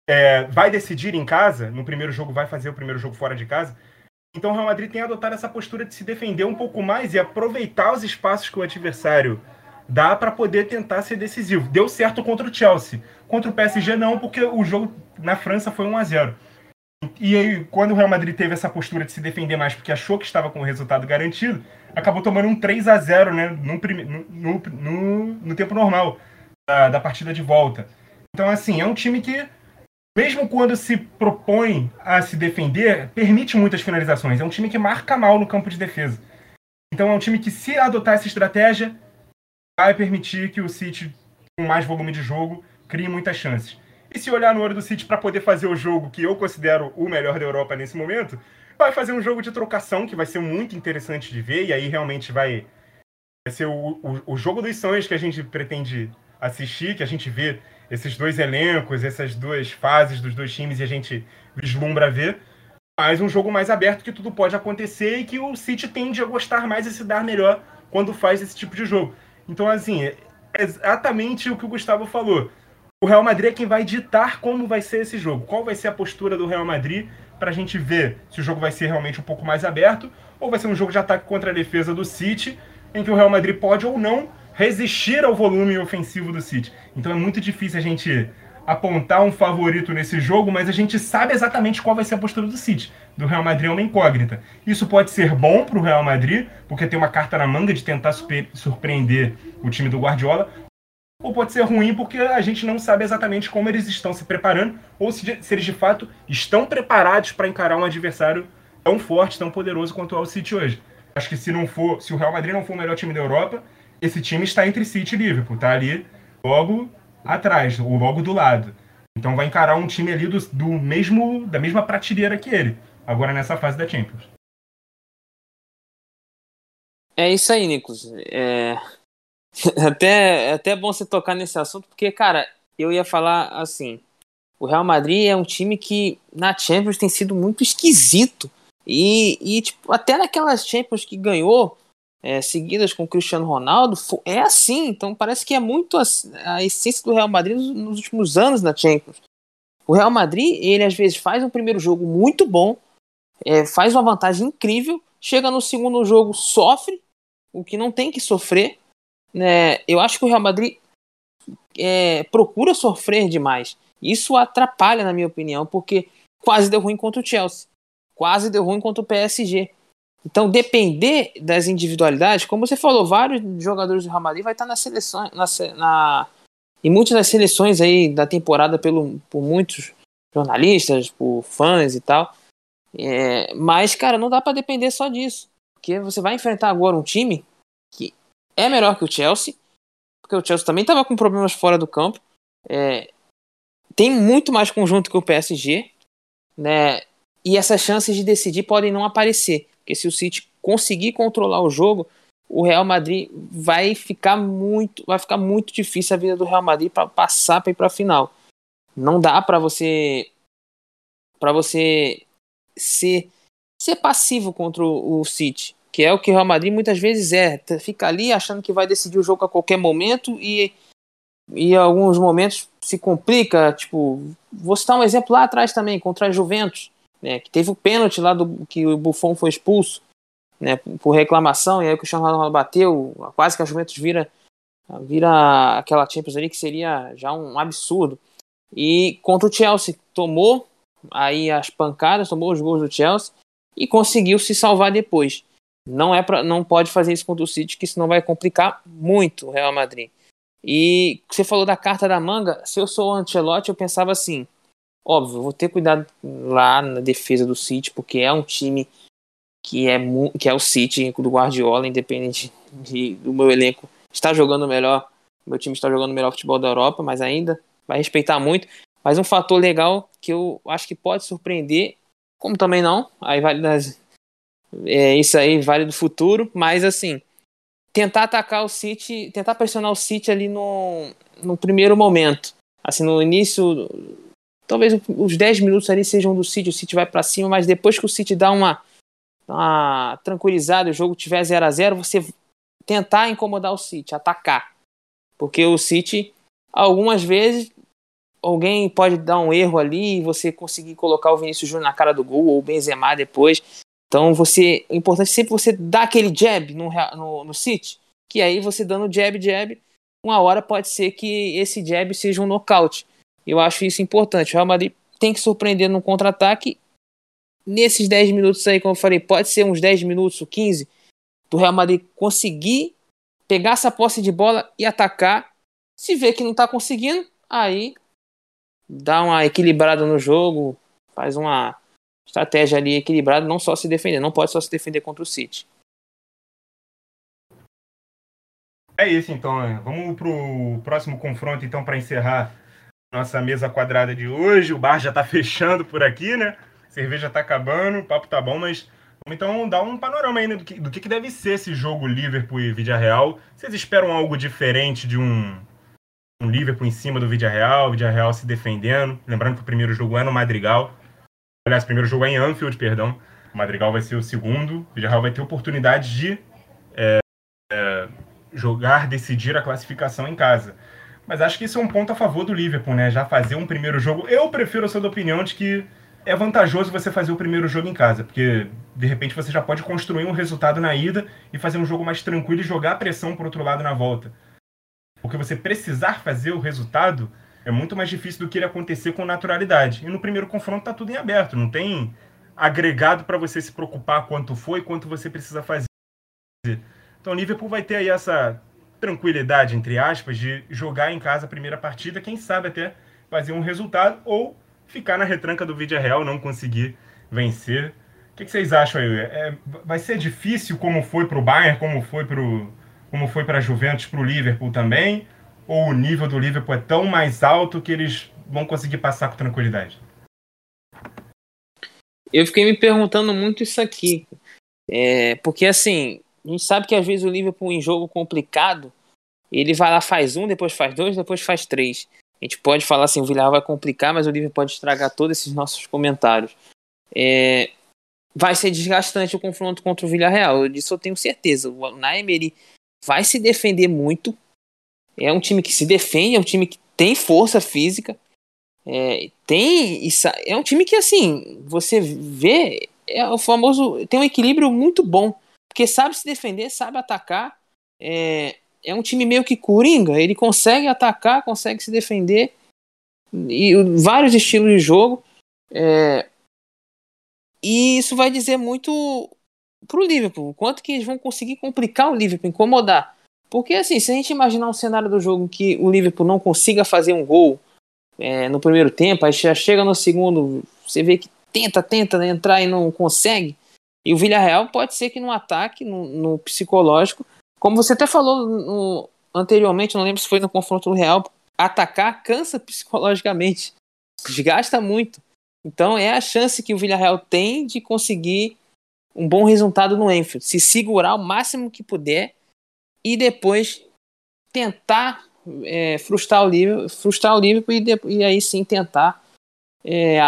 é, vai decidir em casa, no primeiro jogo vai fazer o primeiro jogo fora de casa, então o Real Madrid tem adotado essa postura de se defender um pouco mais e aproveitar os espaços que o adversário dá para poder tentar ser decisivo. Deu certo contra o Chelsea. Contra o PSG não, porque o jogo na França foi 1 a 0. E aí, quando o Real Madrid teve essa postura de se defender mais porque achou que estava com o resultado garantido, acabou tomando um 3 a 0 né, no, no, no, no tempo normal da, da partida de volta. Então, assim, é um time que, mesmo quando se propõe a se defender, permite muitas finalizações. É um time que marca mal no campo de defesa. Então, é um time que, se adotar essa estratégia, vai permitir que o City, com mais volume de jogo, crie muitas chances. E se olhar no olho do City para poder fazer o jogo que eu considero o melhor da Europa nesse momento, vai fazer um jogo de trocação que vai ser muito interessante de ver, e aí realmente vai, vai ser o, o, o jogo dos sonhos que a gente pretende assistir, que a gente vê esses dois elencos, essas duas fases dos dois times e a gente vislumbra ver. Mas um jogo mais aberto que tudo pode acontecer e que o City tende a gostar mais e se dar melhor quando faz esse tipo de jogo. Então, assim, é exatamente o que o Gustavo falou o Real Madrid é quem vai ditar como vai ser esse jogo. Qual vai ser a postura do Real Madrid para a gente ver se o jogo vai ser realmente um pouco mais aberto ou vai ser um jogo de ataque contra a defesa do City, em que o Real Madrid pode ou não resistir ao volume ofensivo do City. Então é muito difícil a gente apontar um favorito nesse jogo, mas a gente sabe exatamente qual vai ser a postura do City. Do Real Madrid é uma incógnita. Isso pode ser bom para o Real Madrid, porque tem uma carta na manga de tentar surpreender o time do Guardiola, ou pode ser ruim porque a gente não sabe exatamente como eles estão se preparando, ou se, se eles de fato estão preparados para encarar um adversário tão forte, tão poderoso quanto é o City hoje. Acho que se não for, se o Real Madrid não for o melhor time da Europa, esse time está entre City e Liverpool, está ali logo atrás, ou logo do lado. Então vai encarar um time ali do, do mesmo da mesma prateleira que ele, agora nessa fase da Champions. É isso aí, Nicolas. É, *laughs* até, é até bom você tocar nesse assunto, porque, cara, eu ia falar assim: o Real Madrid é um time que na Champions tem sido muito esquisito. E, e tipo, até naquelas Champions que ganhou, é, seguidas com o Cristiano Ronaldo, é assim. Então parece que é muito a, a essência do Real Madrid nos, nos, últimos anos na Champions. O Real Madrid, ele às vezes faz um primeiro jogo muito bom, é, faz uma vantagem incrível, chega no segundo jogo, sofre, o que não tem que sofrer, né, eu acho que o Real Madrid é, procura sofrer demais. Isso atrapalha, na minha opinião, porque quase deu ruim contra o Chelsea, quase deu ruim contra o PSG. Então, depender das individualidades, como você falou, vários jogadores do Real Madrid vai estar na seleção, na, na, muitas das seleções aí da temporada pelo, por muitos jornalistas, por fãs e tal. É, mas, cara, não dá para depender só disso. Porque você vai enfrentar agora um time que é melhor que o Chelsea, porque o Chelsea também estava com problemas fora do campo. É, tem muito mais conjunto que o PSG, né? E essas chances de decidir podem não aparecer, porque se o City conseguir controlar o jogo, o Real Madrid vai ficar muito, vai ficar muito difícil a vida do Real Madrid para passar para ir para a final. Não dá para você para você ser ser passivo contra o, o City que é o que o Real Madrid muitas vezes é. Fica ali achando que vai decidir o jogo a qualquer momento e, e alguns momentos se complica. Tipo, vou citar um exemplo lá atrás também, contra a Juventus, né, que teve o pênalti lá do que o Buffon foi expulso né, por reclamação, e aí o Cristiano Ronaldo bateu, quase que a Juventus vira, vira aquela Champions ali que seria já um absurdo. E contra o Chelsea, tomou aí as pancadas, tomou os gols do Chelsea e conseguiu se salvar depois. Não é para, não pode fazer isso contra o City, que senão vai complicar muito o Real Madrid. E você falou da carta da manga. Se eu sou o Ancelotti, eu pensava assim: óbvio, vou ter cuidado lá na defesa do City, porque é um time que é, que é o City do Guardiola, independente de, do meu elenco está jogando melhor. Meu time está jogando melhor futebol da Europa, mas ainda vai respeitar muito. Mas um fator legal que eu acho que pode surpreender, como também não, aí vale das, é, isso aí vale do futuro, mas assim, tentar atacar o City, tentar pressionar o City ali no, no primeiro momento. Assim, no início, talvez os 10 minutos ali sejam do City, o City vai para cima, mas depois que o City dá uma, uma tranquilizada, o jogo tiver 0 a 0 você tentar incomodar o City, atacar. Porque o City, algumas vezes, alguém pode dar um erro ali e você conseguir colocar o Vinícius Júnior na cara do gol ou o Benzema depois. Então você, o importante é sempre você dar aquele jab no, no, no que aí você dando jab, jab, uma hora pode ser que esse jab seja um nocaute. Eu acho isso importante. O Real Madrid tem que surpreender no contra-ataque nesses 10 minutos aí, como eu falei, pode ser uns 10 minutos ou 15, do Real Madrid conseguir pegar essa posse de bola e atacar. Se vê que não tá conseguindo, aí dá uma equilibrada no jogo, faz uma estratégia ali equilibrada, não só se defender, não pode só se defender contra o City. É isso então, né? vamos pro próximo confronto então para encerrar nossa mesa quadrada de hoje. O bar já tá *laughs* fechando por aqui, né? Cerveja tá acabando, o papo tá bom, mas vamos então dar um panorama ainda do que, do que deve ser esse jogo Liverpool e Vídea Real. Vocês esperam algo diferente de um, um Liverpool em cima do Vídea Real, Vídea Real se defendendo? Lembrando que o primeiro jogo é no Madrigal. Aliás, o primeiro jogo é em Anfield, perdão. O Madrigal vai ser o segundo. O Vídea Real vai ter oportunidade de é, é, jogar, decidir a classificação em casa. Mas acho que isso é um ponto a favor do Liverpool, né? Já fazer um primeiro jogo. Eu prefiro a sua opinião de que é vantajoso você fazer o primeiro jogo em casa, porque de repente você já pode construir um resultado na ida e fazer um jogo mais tranquilo e jogar a pressão para outro lado na volta. Porque você precisar fazer o resultado é muito mais difícil do que ele acontecer com naturalidade. E no primeiro confronto tá tudo em aberto, não tem agregado para você se preocupar quanto foi, quanto você precisa fazer. Então o Liverpool vai ter aí essa tranquilidade, entre aspas, de jogar em casa a primeira partida, quem sabe até fazer um resultado ou ficar na retranca do vídeo real, não conseguir vencer. O que, que vocês acham aí? É, vai ser difícil como foi para o Bayern, como foi para como foi para a Juventus, para o Liverpool também? Ou o nível do Liverpool é tão mais alto que eles vão conseguir passar com tranquilidade? Eu fiquei me perguntando muito isso aqui. É, porque assim, a gente sabe que às vezes o Liverpool em jogo complicado, ele vai lá, faz um, depois faz dois, depois faz três. A gente pode falar assim, o Villarreal vai complicar, mas o Liverpool pode estragar todos esses nossos comentários. É, vai ser desgastante o confronto contra o Villarreal, disso eu tenho certeza. O Naemery vai se defender muito. É um time que se defende, é um time que tem força física. É, tem é um time que assim você vê é o famoso tem um equilíbrio muito bom porque sabe se defender, sabe atacar. É, é um time meio que coringa, ele consegue atacar, consegue se defender. E vários estilos de jogo. É, e isso vai dizer muito pro Liverpool, quanto que eles vão conseguir complicar o Liverpool, incomodar. Porque assim, se a gente imaginar um cenário do jogo em que o Liverpool não consiga fazer um gol é, no primeiro tempo, aí já chega no segundo, você vê que tenta, tenta entrar e não consegue. E o Villarreal pode ser que no ataque, no, no psicológico, como você até falou no, anteriormente, não lembro se foi no confronto Real, atacar cansa *laughs* psicologicamente, desgasta muito. Então é a chance que o Villarreal tem de conseguir um bom resultado no Enfield, se segurar o máximo que puder e depois tentar é, frustrar o Liverpool, frustrar o Liverpool e, e aí sim tentar é,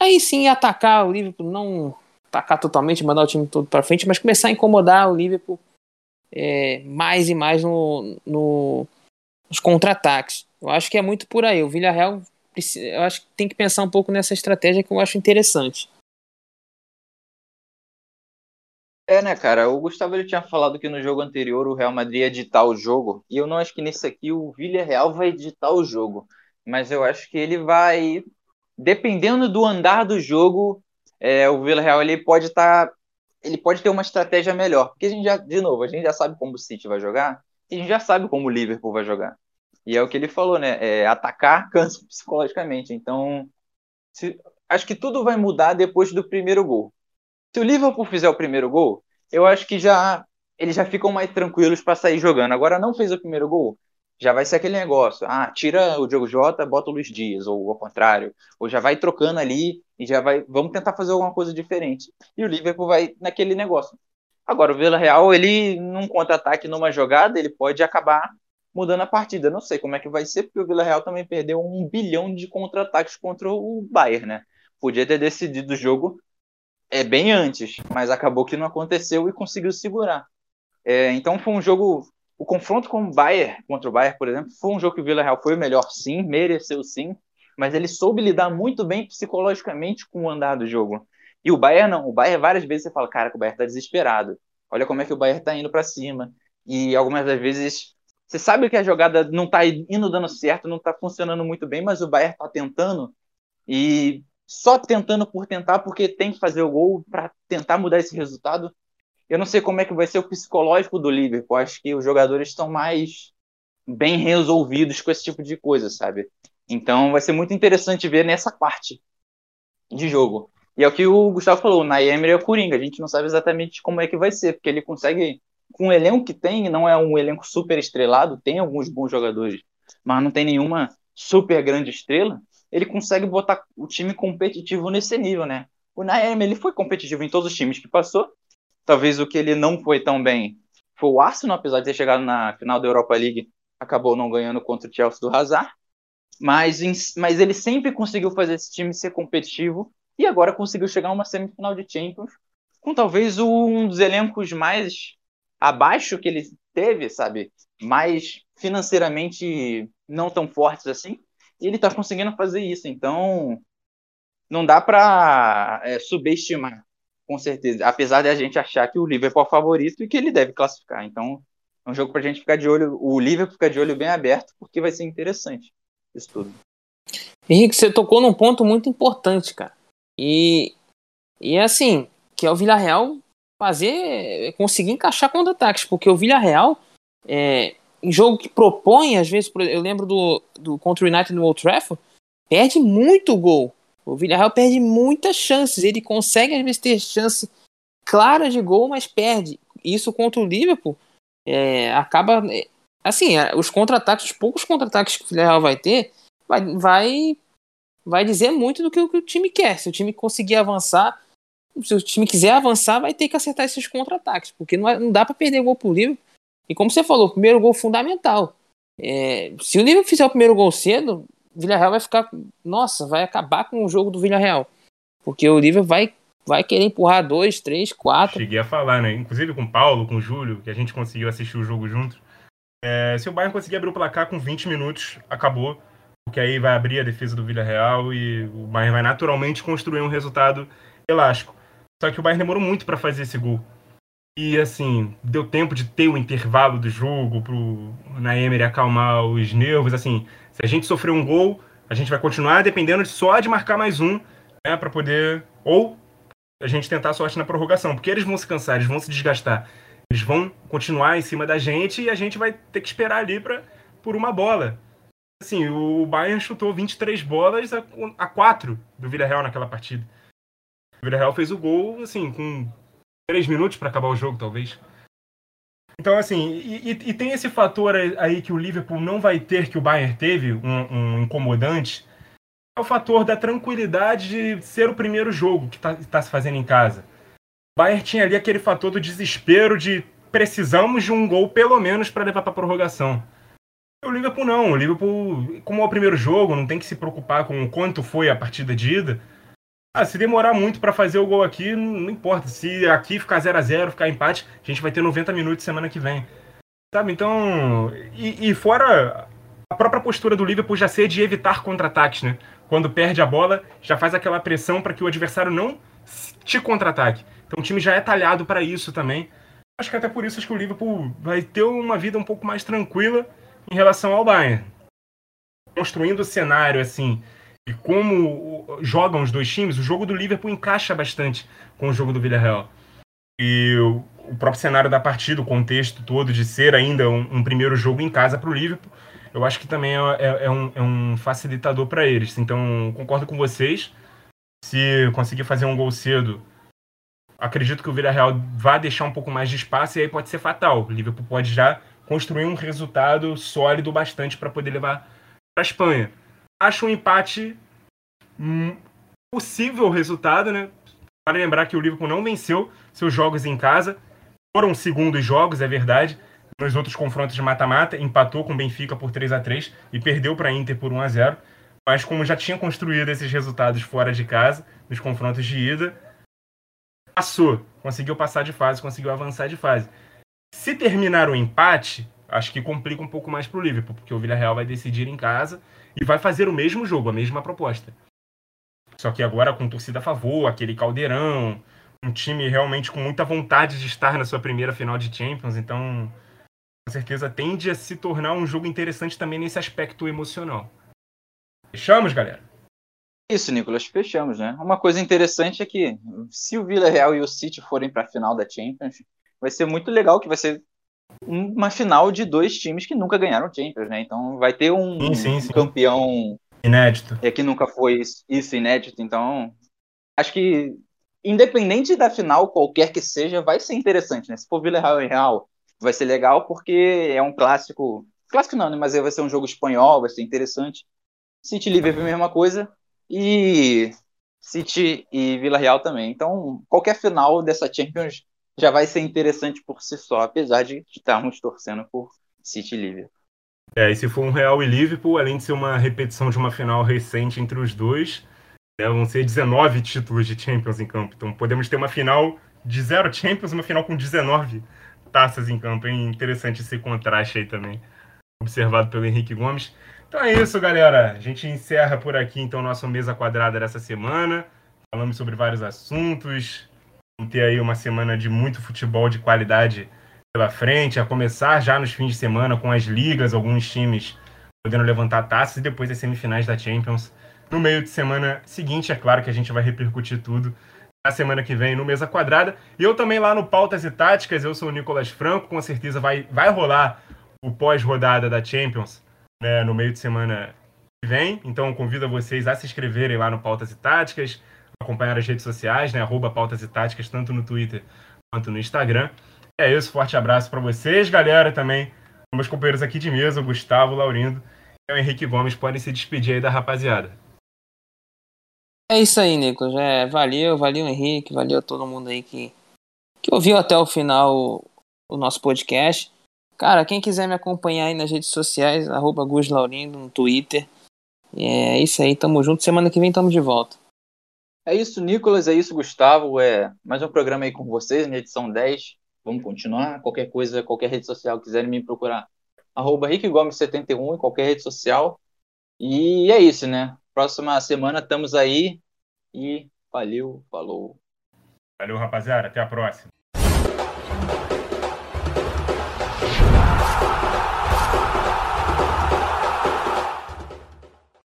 aí sim atacar o Liverpool, não tacar totalmente, mandar o time todo para frente, mas começar a incomodar o Liverpool é, mais e mais no, no, nos contra-ataques. Eu acho que é muito por aí. O Villarreal eu acho que tem que pensar um pouco nessa estratégia que eu acho interessante. É, né, cara? O Gustavo ele tinha falado que no jogo anterior o Real Madrid ia ditar o jogo, e eu não acho que nesse aqui o Villarreal vai ditar o jogo, mas eu acho que ele vai, dependendo do andar do jogo, é, o Vila Real ele pode estar. Tá, ele pode ter uma estratégia melhor. Porque a gente já, de novo, a gente já sabe como o City vai jogar e a gente já sabe como o Liverpool vai jogar. E é o que ele falou, né? É, atacar *laughs* cansa psicologicamente. Então, se, acho que tudo vai mudar depois do primeiro gol. Se o Liverpool fizer o primeiro gol, eu acho que já eles já ficam mais tranquilos para sair jogando. Agora não fez o primeiro gol, já vai ser aquele negócio. Ah, tira o Diogo Jota, bota o Luiz Dias, ou ao contrário. Ou já vai trocando ali e já vai. Vamos tentar fazer alguma coisa diferente. E o Liverpool vai naquele negócio. Agora, o Vila Real, ele, num contra-ataque, numa jogada, ele pode acabar mudando a partida. Não sei como é que vai ser, porque o Vila Real também perdeu um bilhão de contra-ataques contra o Bayern, né? Podia ter decidido o jogo é bem antes, mas acabou que não aconteceu e conseguiu segurar. É, então foi um jogo o confronto com o Bayern, contra o Bayern, por exemplo, foi um jogo que o Villarreal foi o melhor, sim, mereceu sim, mas ele soube lidar muito bem psicologicamente com o andar do jogo. E o Bayern não, o Bayern várias vezes você fala, cara, o Bayern tá desesperado. Olha como é que o Bayern tá indo para cima. E algumas das vezes você sabe que a jogada não tá indo dando certo, não tá funcionando muito bem, mas o Bayern tá tentando. E só tentando por tentar, porque tem que fazer o gol para tentar mudar esse resultado. Eu não sei como é que vai ser o psicológico do Liverpool. Acho que os jogadores estão mais bem resolvidos com esse tipo de coisa, sabe? Então vai ser muito interessante ver nessa parte de jogo. E é o que o Gustavo falou, na Emery é o Coringa. A gente não sabe exatamente como é que vai ser, porque ele consegue, com o elenco que tem, não é um elenco super estrelado, tem alguns bons jogadores, mas não tem nenhuma super grande estrela, ele consegue botar o time competitivo nesse nível, né? O Naemi, ele foi competitivo em todos os times que passou. Talvez o que ele não foi tão bem foi o Arsenal, apesar de ter chegado na final da Europa League, acabou não ganhando contra o Chelsea do Hazard. Mas, mas ele sempre conseguiu fazer esse time ser competitivo e agora conseguiu chegar a uma semifinal de Champions com talvez um dos elencos mais abaixo que ele teve, sabe? Mais financeiramente não tão fortes assim e ele está conseguindo fazer isso. Então, não dá para é, subestimar, com certeza. Apesar de a gente achar que o Liverpool é o favorito e que ele deve classificar. Então, é um jogo para a gente ficar de olho, o Liverpool ficar de olho bem aberto, porque vai ser interessante isso tudo. Henrique, você tocou num ponto muito importante, cara. E, e assim, que é o Villarreal fazer, conseguir encaixar contra-ataques, porque o Villarreal é, em jogo que propõe, às vezes, eu lembro do, do contra o United no Old Trafford, perde muito gol. O Villarreal perde muitas chances. Ele consegue, às vezes, ter chance clara de gol, mas perde. Isso contra o Liverpool é, acaba. É, assim, é, os contra-ataques, os poucos contra-ataques que o Villarreal vai ter, vai, vai, vai dizer muito do que o, que o time quer. Se o time conseguir avançar, se o time quiser avançar, vai ter que acertar esses contra-ataques, porque não, não dá para perder gol pro Liverpool e como você falou, o primeiro gol fundamental. É, se o Liverpool fizer o primeiro gol cedo, o Villarreal vai ficar. Nossa, vai acabar com o jogo do Villarreal. Porque o Liverpool vai, vai querer empurrar dois, três, quatro. Cheguei a falar, né? Inclusive com o Paulo, com o Júlio, que a gente conseguiu assistir o jogo juntos. É, se o Bayern conseguir abrir o placar com 20 minutos, acabou. Porque aí vai abrir a defesa do Villarreal e o Bayern vai naturalmente construir um resultado elástico. Só que o Bayern demorou muito para fazer esse gol. E assim, deu tempo de ter o intervalo do jogo pro Naemer acalmar os nervos. Assim, se a gente sofrer um gol, a gente vai continuar dependendo só de marcar mais um, né, para poder. Ou a gente tentar a sorte na prorrogação, porque eles vão se cansar, eles vão se desgastar. Eles vão continuar em cima da gente e a gente vai ter que esperar ali pra, por uma bola. Assim, o Bayern chutou 23 bolas a, a 4 do Villarreal naquela partida. O Villarreal fez o gol, assim, com três minutos para acabar o jogo, talvez. Então, assim, e, e, tem esse fator aí que o Liverpool não vai ter, que o Bayern teve, um, um incomodante, é o fator da tranquilidade de ser o primeiro jogo que está tá se fazendo em casa. O Bayern tinha ali aquele fator do desespero de precisamos de um gol pelo menos para levar para prorrogação. O Liverpool não, o Liverpool, como é o primeiro jogo, não tem que se preocupar com quanto foi a partida de ida. Ah, se demorar muito para fazer o gol aqui, não importa. Se aqui ficar 0 a 0 ficar empate, a gente vai ter 90 minutos semana que vem. Sabe? Então. E, e fora a própria postura do Liverpool já ser de evitar contra-ataques, né? Quando perde a bola, já faz aquela pressão para que o adversário não te contra-ataque. Então o time já é talhado para isso também. Acho que até por isso acho que o Liverpool vai ter uma vida um pouco mais tranquila em relação ao Bayern. Construindo o cenário assim e como jogam os dois times, o jogo do Liverpool encaixa bastante com o jogo do Villarreal. E o próprio cenário da partida, o contexto todo de ser ainda um, um primeiro jogo em casa para o Liverpool, eu acho que também é, é, é um, é um, facilitador para eles. Então, concordo com vocês. Se conseguir fazer um gol cedo, acredito que o Villarreal vai deixar um pouco mais de espaço e aí pode ser fatal. O Liverpool pode já construir um resultado sólido bastante para poder levar para a Espanha acho um empate um possível resultado, né? Para lembrar que o Liverpool não venceu seus jogos em casa. Foram segundos jogos, é verdade. Nos outros confrontos de mata-mata, empatou com o Benfica por 3 a 3 e perdeu para a Inter por 1 a 0 Mas como já tinha construído esses resultados fora de casa, nos confrontos de ida, passou. Conseguiu passar de fase, conseguiu avançar de fase. Se terminar o empate, acho que complica um pouco mais para o Liverpool, porque o Villarreal vai decidir em casa e vai fazer o mesmo jogo, a mesma proposta. Só que agora com torcida a favor, aquele caldeirão, um time realmente com muita vontade de estar na sua primeira final de Champions, então com certeza tende a se tornar um jogo interessante também nesse aspecto emocional. Fechamos, galera? Isso, Nicolas, fechamos, né? Uma coisa interessante é que se o Vila Real e o City forem para a final da Champions, vai ser muito legal que vai ser uma final de dois times que nunca ganharam Champions, né? Então vai ter um, sim, sim, sim. campeão inédito. É que nunca foi isso inédito, então acho que independente da final, qualquer que seja, vai ser interessante, né? Se for Vila Real e Real, vai ser legal porque é um clássico, clássico não, né? Mas vai ser um jogo espanhol, vai ser interessante. City Liverpool mesma coisa e City e Vila Real também. Então, qualquer final dessa Champions já vai ser interessante por si só, apesar de estarmos torcendo por City e Liverpool. É, e se for um Real e Liverpool, além de ser uma repetição de uma final recente entre os dois, né, vão ser 19 títulos de Champions em campo. Então podemos ter uma final de zero Champions, uma final com 19 taças em campo. É interessante esse contraste aí também, observado pelo Henrique Gomes. Então é isso, galera. A gente encerra por aqui então nossa mesa quadrada dessa semana. Falamos sobre vários assuntos, ter aí uma semana de muito futebol de qualidade pela frente, a começar já nos fins de semana com as ligas, alguns times podendo levantar taças e depois as semifinais da Champions. No meio de semana seguinte, é claro que a gente vai repercutir tudo na semana que vem no Mesa Quadrada. E eu também lá no Pautas e Táticas, eu sou o Nicolas Franco, com certeza vai, vai rolar o pós-rodada da Champions né, no meio de semana que vem. Então convido vocês a se inscreverem lá no Pautas e Táticas, acompanhar as redes sociais, né? Arroba Pautas e Táticas, tanto no Twitter quanto no Instagram. É isso, forte abraço para vocês, galera, também. Meus companheiros aqui de mesa, o Gustavo, o Laurindo e o Henrique Gomes, podem se despedir aí da rapaziada. É isso aí, Nicolas. É, valeu, valeu, Henrique, valeu todo mundo aí que, que ouviu até o final o, o nosso podcast. Cara, quem quiser me acompanhar aí nas redes sociais, arroba Gus Laurindo no Twitter. É isso aí, tamo junto. Semana que vem tamo de volta. É isso, Nicolas, é isso, Gustavo. É mais um programa aí com vocês, na edição 10. Vamos continuar. Qualquer coisa, qualquer rede social quiserem me procurar, arroba Rick Gomes 71 em qualquer rede social. E é isso, né? Próxima semana estamos aí. E valeu, falou. Valeu, rapaziada. Até a próxima.